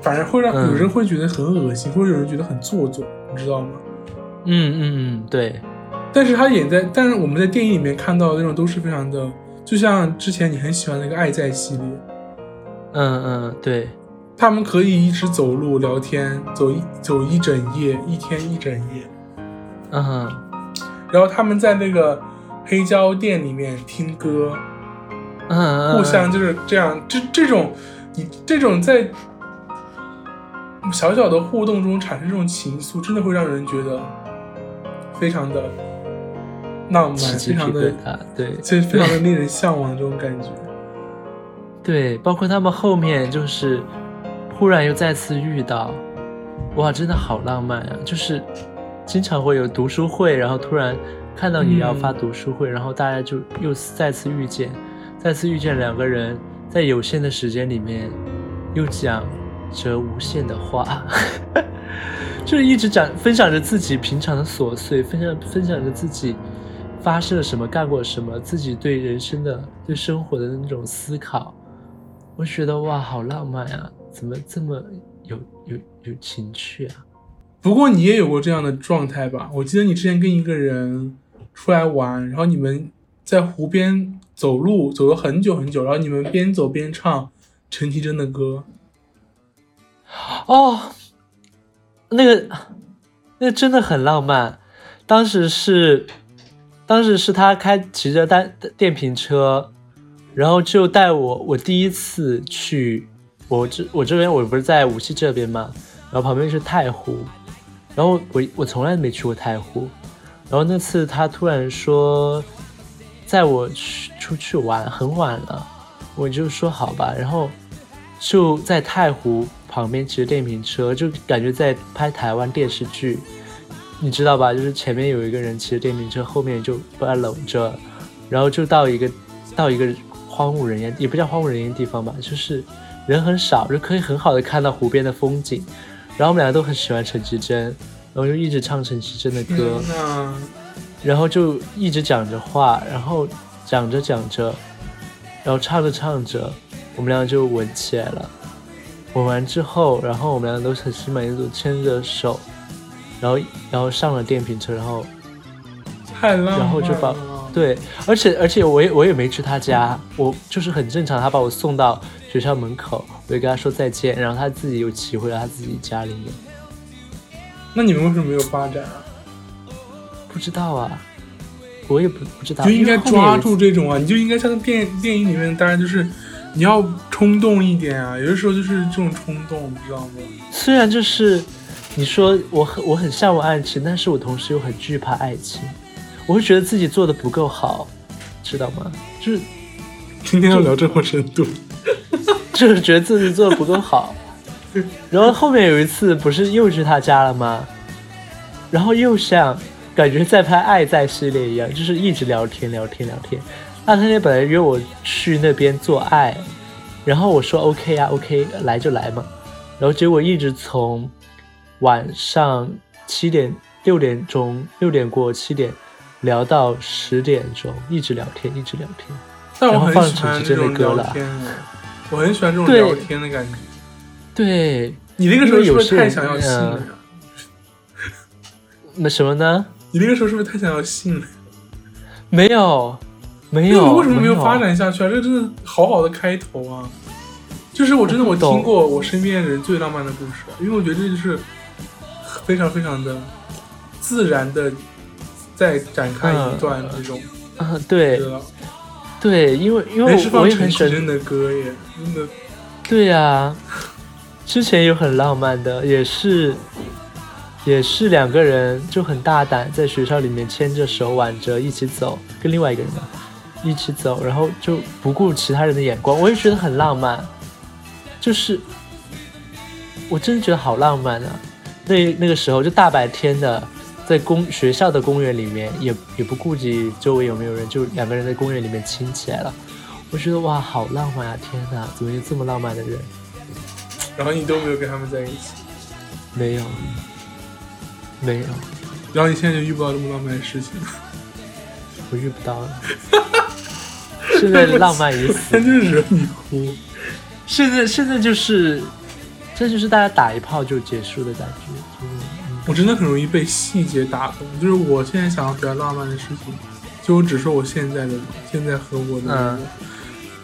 反而会让嗯有人会觉得很恶心，或者有人觉得很做作，你知道吗？嗯嗯嗯，对，但是他演在，但是我们在电影里面看到的那种都是非常的，就像之前你很喜欢那个《爱在》系列，嗯嗯对，他们可以一直走路聊天，走一走一整夜，一天一整夜，嗯哼然后他们在那个黑胶店里面听歌，嗯嗯，互相就是这样，这这种你这种在小小的互动中产生这种情愫，真的会让人觉得非常的浪漫，非常的对就非常的令人向往的这种感觉。对，包括他们后面就是忽然又再次遇到，哇，真的好浪漫啊！就是经常会有读书会，然后突然看到你要发嗯读书会，然后大家就又再次遇见，再次遇见两个人在有限的时间里面又讲着无限的话，就是一直讲分享着自己平常的琐碎，分享分享着自己发生了什么，干过什么，自己对人生的、对生活的那种思考。我觉得哇，好浪漫啊！怎么这么有有有情趣啊？不过你也有过这样的状态吧？我记得你之前跟一个人出来玩，然后你们在湖边走路，走了很久很久，然后你们边走边唱陈绮贞的歌。哦，那个那真的很浪漫。当时是，当时是他开骑着单电瓶车，然后就带我，我第一次去我这我这边我不是在无锡这边嘛，然后旁边是太湖，然后我我从来没去过太湖，然后那次他突然说载我去出去玩，很晚了，我就说好吧，然后就在太湖旁边骑着电瓶车，就感觉在拍台湾电视剧，你知道吧？就是前面有一个人骑着电瓶车，后面就把他搂着，然后就到一个到一个荒无人烟，也不叫荒无人烟的地方吧，就是人很少，就可以很好的看到湖边的风景。然后我们俩都很喜欢陈绮贞，然后就一直唱陈绮贞的歌。然后就一直讲着话，然后讲着讲着，然后唱着唱着，我们俩就吻起来了。吻完之后，然后我们俩都很心满意足，牵着手，然后然后上了电瓶车，然后太浪漫了。然后就把对，而且而且我也我也没去他家，我就是很正常，他把我送到学校门口，我就跟他说再见，然后他自己又骑回了他自己家里面。那你们为什么没有发展啊？不知道啊，我也不不知道，就应该抓住这种啊，你就应该像电电影里面，当然就是你要冲动一点啊，有的时候就是这种冲动，你知道吗？虽然就是你说我很我很向往爱情，但是我同时又很惧怕爱情，我会觉得自己做的不够好，知道吗？就是今天要聊这么深度，就是觉得自己做的不够好。然后后面有一次不是又去他家了吗？然后又像感觉在拍《爱在》系列一样，就是一直聊天聊天聊天。那天本来约我去那边做爱，然后我说 OK 啊 OK 来就来嘛，然后结果一直从晚上七点六点钟六点过七点聊到十点钟，一直聊天一直聊天。但我然后放很喜欢陈绮贞的这种聊歌了我很喜欢这种对聊天的感觉。对，你那个时候是不是太想要性了呀？那什么呢？你那个时候是不是太想要性了？没有，没那有，你为什么没有有发？展下去啊？这真的好好的开头啊！就是我真的我听过我身边人最浪漫的故事，因为我觉得这就是非常非常的自然的在展开一段这种，啊，对？对，因为因为我也很喜欢，贞的歌耶，真的对呀、之前有很浪漫的，也是也是两个人就很大胆，在学校里面牵着手挽着一起走，跟另外一个人嘛，一起走，然后就不顾其他人的眼光，我也觉得很浪漫。就是我真的觉得好浪漫啊！那那个时候就大白天的，在公学校的公园里面，也也不顾及周围有没有人，就两个人在公园里面亲起来了。我觉得哇，好浪漫啊！天哪，怎么有这么浪漫的人？然后你都没有跟他们在一起，没有，没有，然后你现在就遇不到这么浪漫的事情，我遇不到了。现在浪漫已死，真是惹你哭。现在现在就是，这就是大家打一炮就结束的感觉。我真的很容易被细节打动，就是我现在想要比较浪漫的事情，就我只说我现在的现在和我的那个，嗯。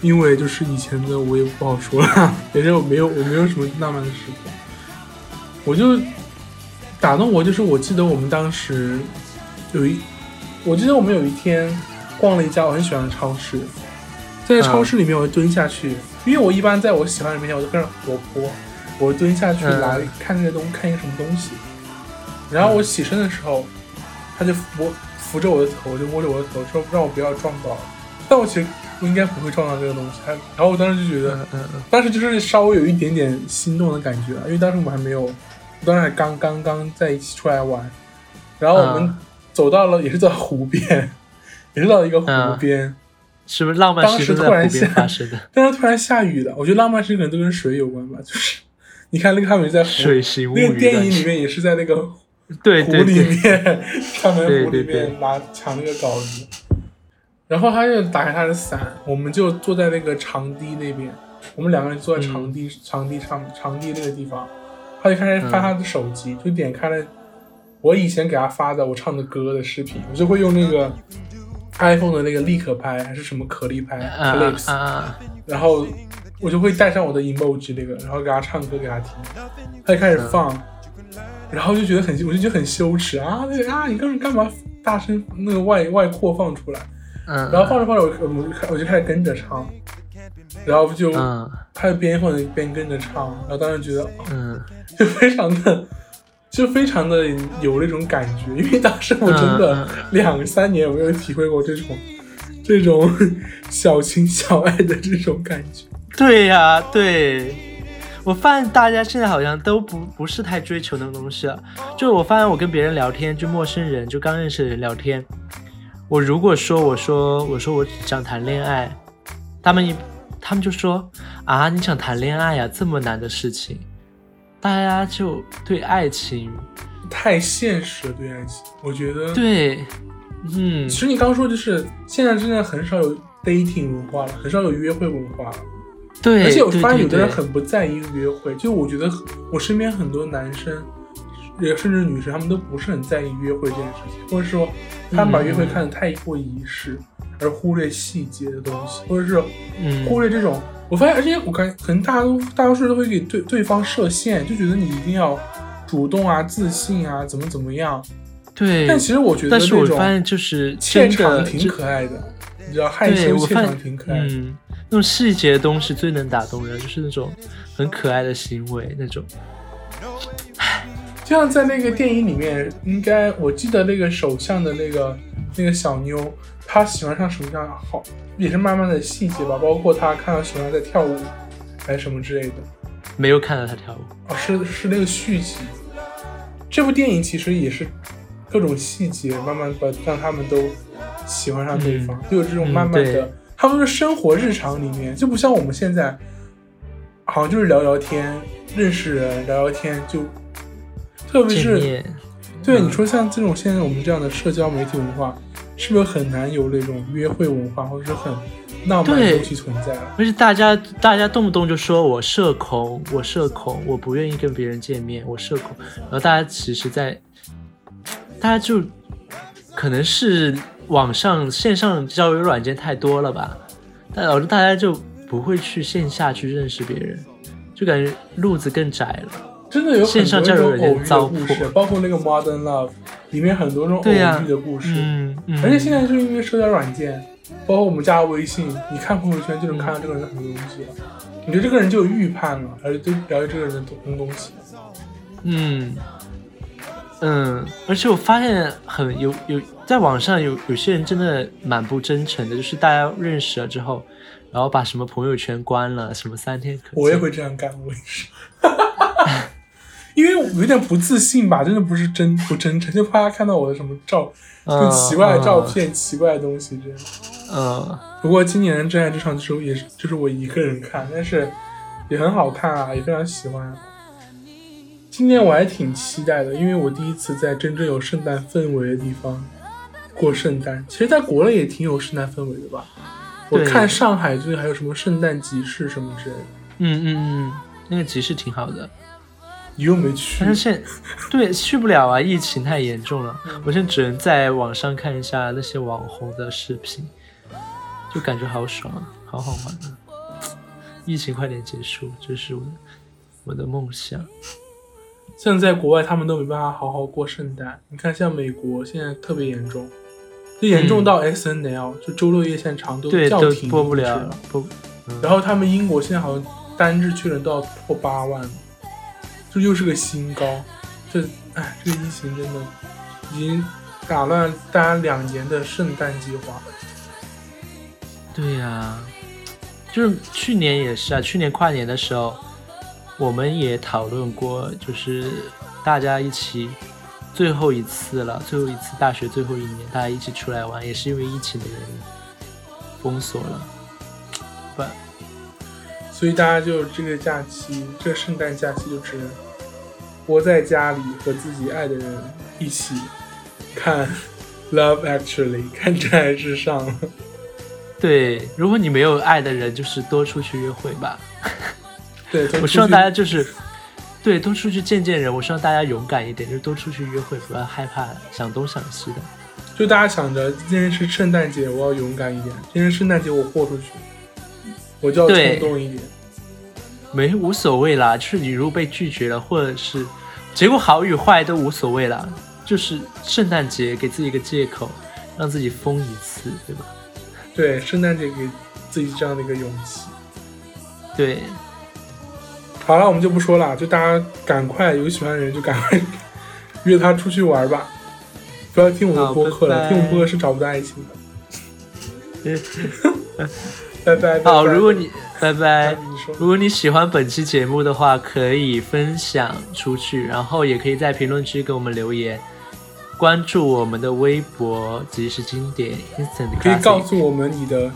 因为就是以前的我也不好说了，反正我没有我没有什么浪漫的时光，我就打动我就是我记得我们当时有一，我记得我们有一天逛了一家我很喜欢的超市，在超市里面我就蹲下去，因为我一般在我喜欢的人面前我就非常活泼，我蹲下去嗯。来看那个东看一个什么东西，然后我起身的时候，他就扶扶着我的头，就摸着我的头说让我不要撞到，但我其实我应该不会撞到这个东西，他然后我当时就觉得。嗯嗯嗯当时就是稍微有一点点心动的感觉啊，因为当时我们还没有，当时还刚刚刚在一起出来玩，然后我们嗯走到了，也是在湖边，也是到了一个湖嗯边，是不是浪漫当时突然下在湖边发生的？但是突然下雨了。我觉得浪漫事可能都跟水有关吧，就是你看那个他们在湖，水形物那个电影里面也是在那个 湖里，面，他们对湖里面拿抢那个稿子，然后他就打开他的伞，我们就坐在那个长堤那边，我们两个人坐在长堤、长堤上长堤那个地方，他就开始翻他的手机，就点开了我以前给他发的我唱的歌的视频，我就会用那个 iPhone 的那个立可拍还是什么可立拍啊啊！然后我就会带上我的 emoji 那个，然后给他唱歌给他听，他就开始放，然后就觉得很，我就觉得很羞耻啊，那个啊，你干干嘛大声那个外外扩放出来？嗯，然后放着放着，我我就开我就开始跟着唱，然后就嗯他就边放着边跟着唱，然后当时觉得哦嗯就非常的。就非常的有那种感觉，因为当时我真的两三年没有体会过这种这种 小情小爱的这种感觉。对呀、对。我发现大家现在好像都不不是太追求那种东西了。就我发现我跟别人聊天，就陌生人，就刚认识的人聊天，我如果说我说我说我想谈恋爱，他们一他们就说啊你想谈恋爱呀、这么难的事情，大家就对爱情太现实了，对爱情，我觉得。，对，嗯其实你刚说就是现在真的很少有 dating 文化了，很少有约会文化了。对，而且我发现有的人很不在意约会，就我觉得我身边很多男生，也甚至女生，他们都不是很在意约会这件事情，或者说他们把约会看得太过仪式，而忽略细节的东西，或者是嗯忽略这种。我发现，而且我感可能大家都大多数都会给对对方设限，就觉得你一定要主动啊、自信啊，怎么怎么样。对，但其实我觉得但是我发现就是怯场挺可爱的，你知道害羞怯场挺可爱的。嗯，那种细节的东西最能打动人，就是那种很可爱的行为，那种就像在那个电影里面，应该我记得那个首相的那个那个小妞，她喜欢上首相，好也是慢慢的细节吧，包括她看到首相在跳舞，还是什么之类的。没有看到他跳舞。哦，是是那个续集。这部电影其实也是各种细节，慢慢把让他们都喜欢上对方，就有这种嗯慢慢的，对他们的生活日常里面就不像我们现在，好像就是聊聊天，认识人聊聊天就，特别是对你说像这种现在我们这样的社交媒体文化，是不是很难有那种约会文化或者是很浪漫的对东西存在了？而且大家大家动不动就说我社恐，我社恐，我不愿意跟别人见面，我社恐。然后大家其实在，大家就可能是网上线上交友软件太多了吧，但导致大家就不会去线下去认识别人，就感觉路子更窄了。真的有很多种偶遇的故事，包括那个《Modern Love》里面很多这种偶遇的故事。嗯嗯，而且现在就是因为社交软件，包括我们加微信，你看朋友圈就能看到这个人的很多东西了。你对这个人就有预判了，而且对了解这个人的东东西。嗯，嗯，而且我发现很有有在网上有有些人真的蛮不真诚的，就是大家认识了之后，然后把什么朋友圈关了，什么三天可见。我也会这样干，我也是，因为我有点不自信吧，真的不是真不真诚，就怕他看到我的什么照，就嗯奇怪的照片、奇怪的东西这样。嗯，不过今年《真爱至上》就是也是就是我一个人看，但是也很好看啊，也非常喜欢。今年我还挺期待的，因为我第一次在真正有圣诞氛围的地方过圣诞。其实，在国内也挺有圣诞氛围的吧？我看上海最近还有什么圣诞集市什么之类的，嗯嗯嗯，那个集市挺好的，你又没去但是现对去不了啊，疫情太严重了，我现在只能在网上看一下那些网红的视频，就感觉好爽啊，好好玩啊！疫情快点结束，这是我的我的梦想。现在在国外，他们都没办法好好过圣诞。你看，像美国现在特别严重，就严重到 S N L、就周六夜现场都叫停播不了，播。然后他们英国现在好像单日确诊都要破八万，这又是个新高。这哎，这个疫情真的已经打乱大家两年的圣诞计划。对呀、就是去年也是啊，去年跨年的时候，我们也讨论过，就是大家一起最后一次了，最后一次大学最后一年，大家一起出来玩，也是因为疫情的原因封锁了。不，所以大家就这个假期，这个圣诞假期就只能窝在家里和自己爱的人一起看 《Love Actually》，看《真爱至上》了。对，如果你没有爱的人，就是多出去约会吧。对，我希望大家就是，对，多出去见见人。我希望大家勇敢一点，就是多出去约会，不要害怕想东想西的。就大家想着今天是圣诞节，我要勇敢一点；今天圣诞节我豁出去，我就要对冲动一点。没无所谓啦，就是你如果被拒绝了，或者是结果好与坏都无所谓啦，就是圣诞节给自己一个借口，让自己疯一次，对吧？对，圣诞节给自己这样的一个勇气。对，好了，我们就不说了，就大家赶快有喜欢的人就赶快约他出去玩吧，不要听我的播客了，拜拜听我播客是找不到爱情的。拜拜。拜好，如果你拜拜。如果你喜欢本期节目的话，可以分享出去，然后也可以在评论区给我们留言，关注我们的微博即时经典 Instant 可以告诉我们你的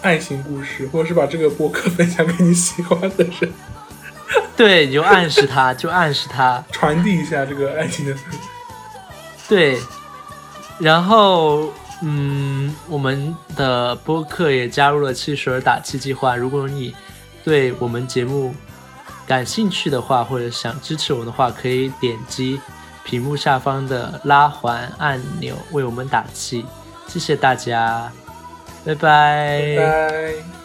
爱情故事，或者是把这个播客分享给你喜欢的人，对，你就暗示他，就暗示他，传递一下这个爱情的。对，然后嗯，我们的播客也加入了汽水儿打气计划。如果你对我们节目感兴趣的话，或者想支持我们的话，可以点击屏幕下方的拉环按钮为我们打气。谢谢大家，拜拜拜拜。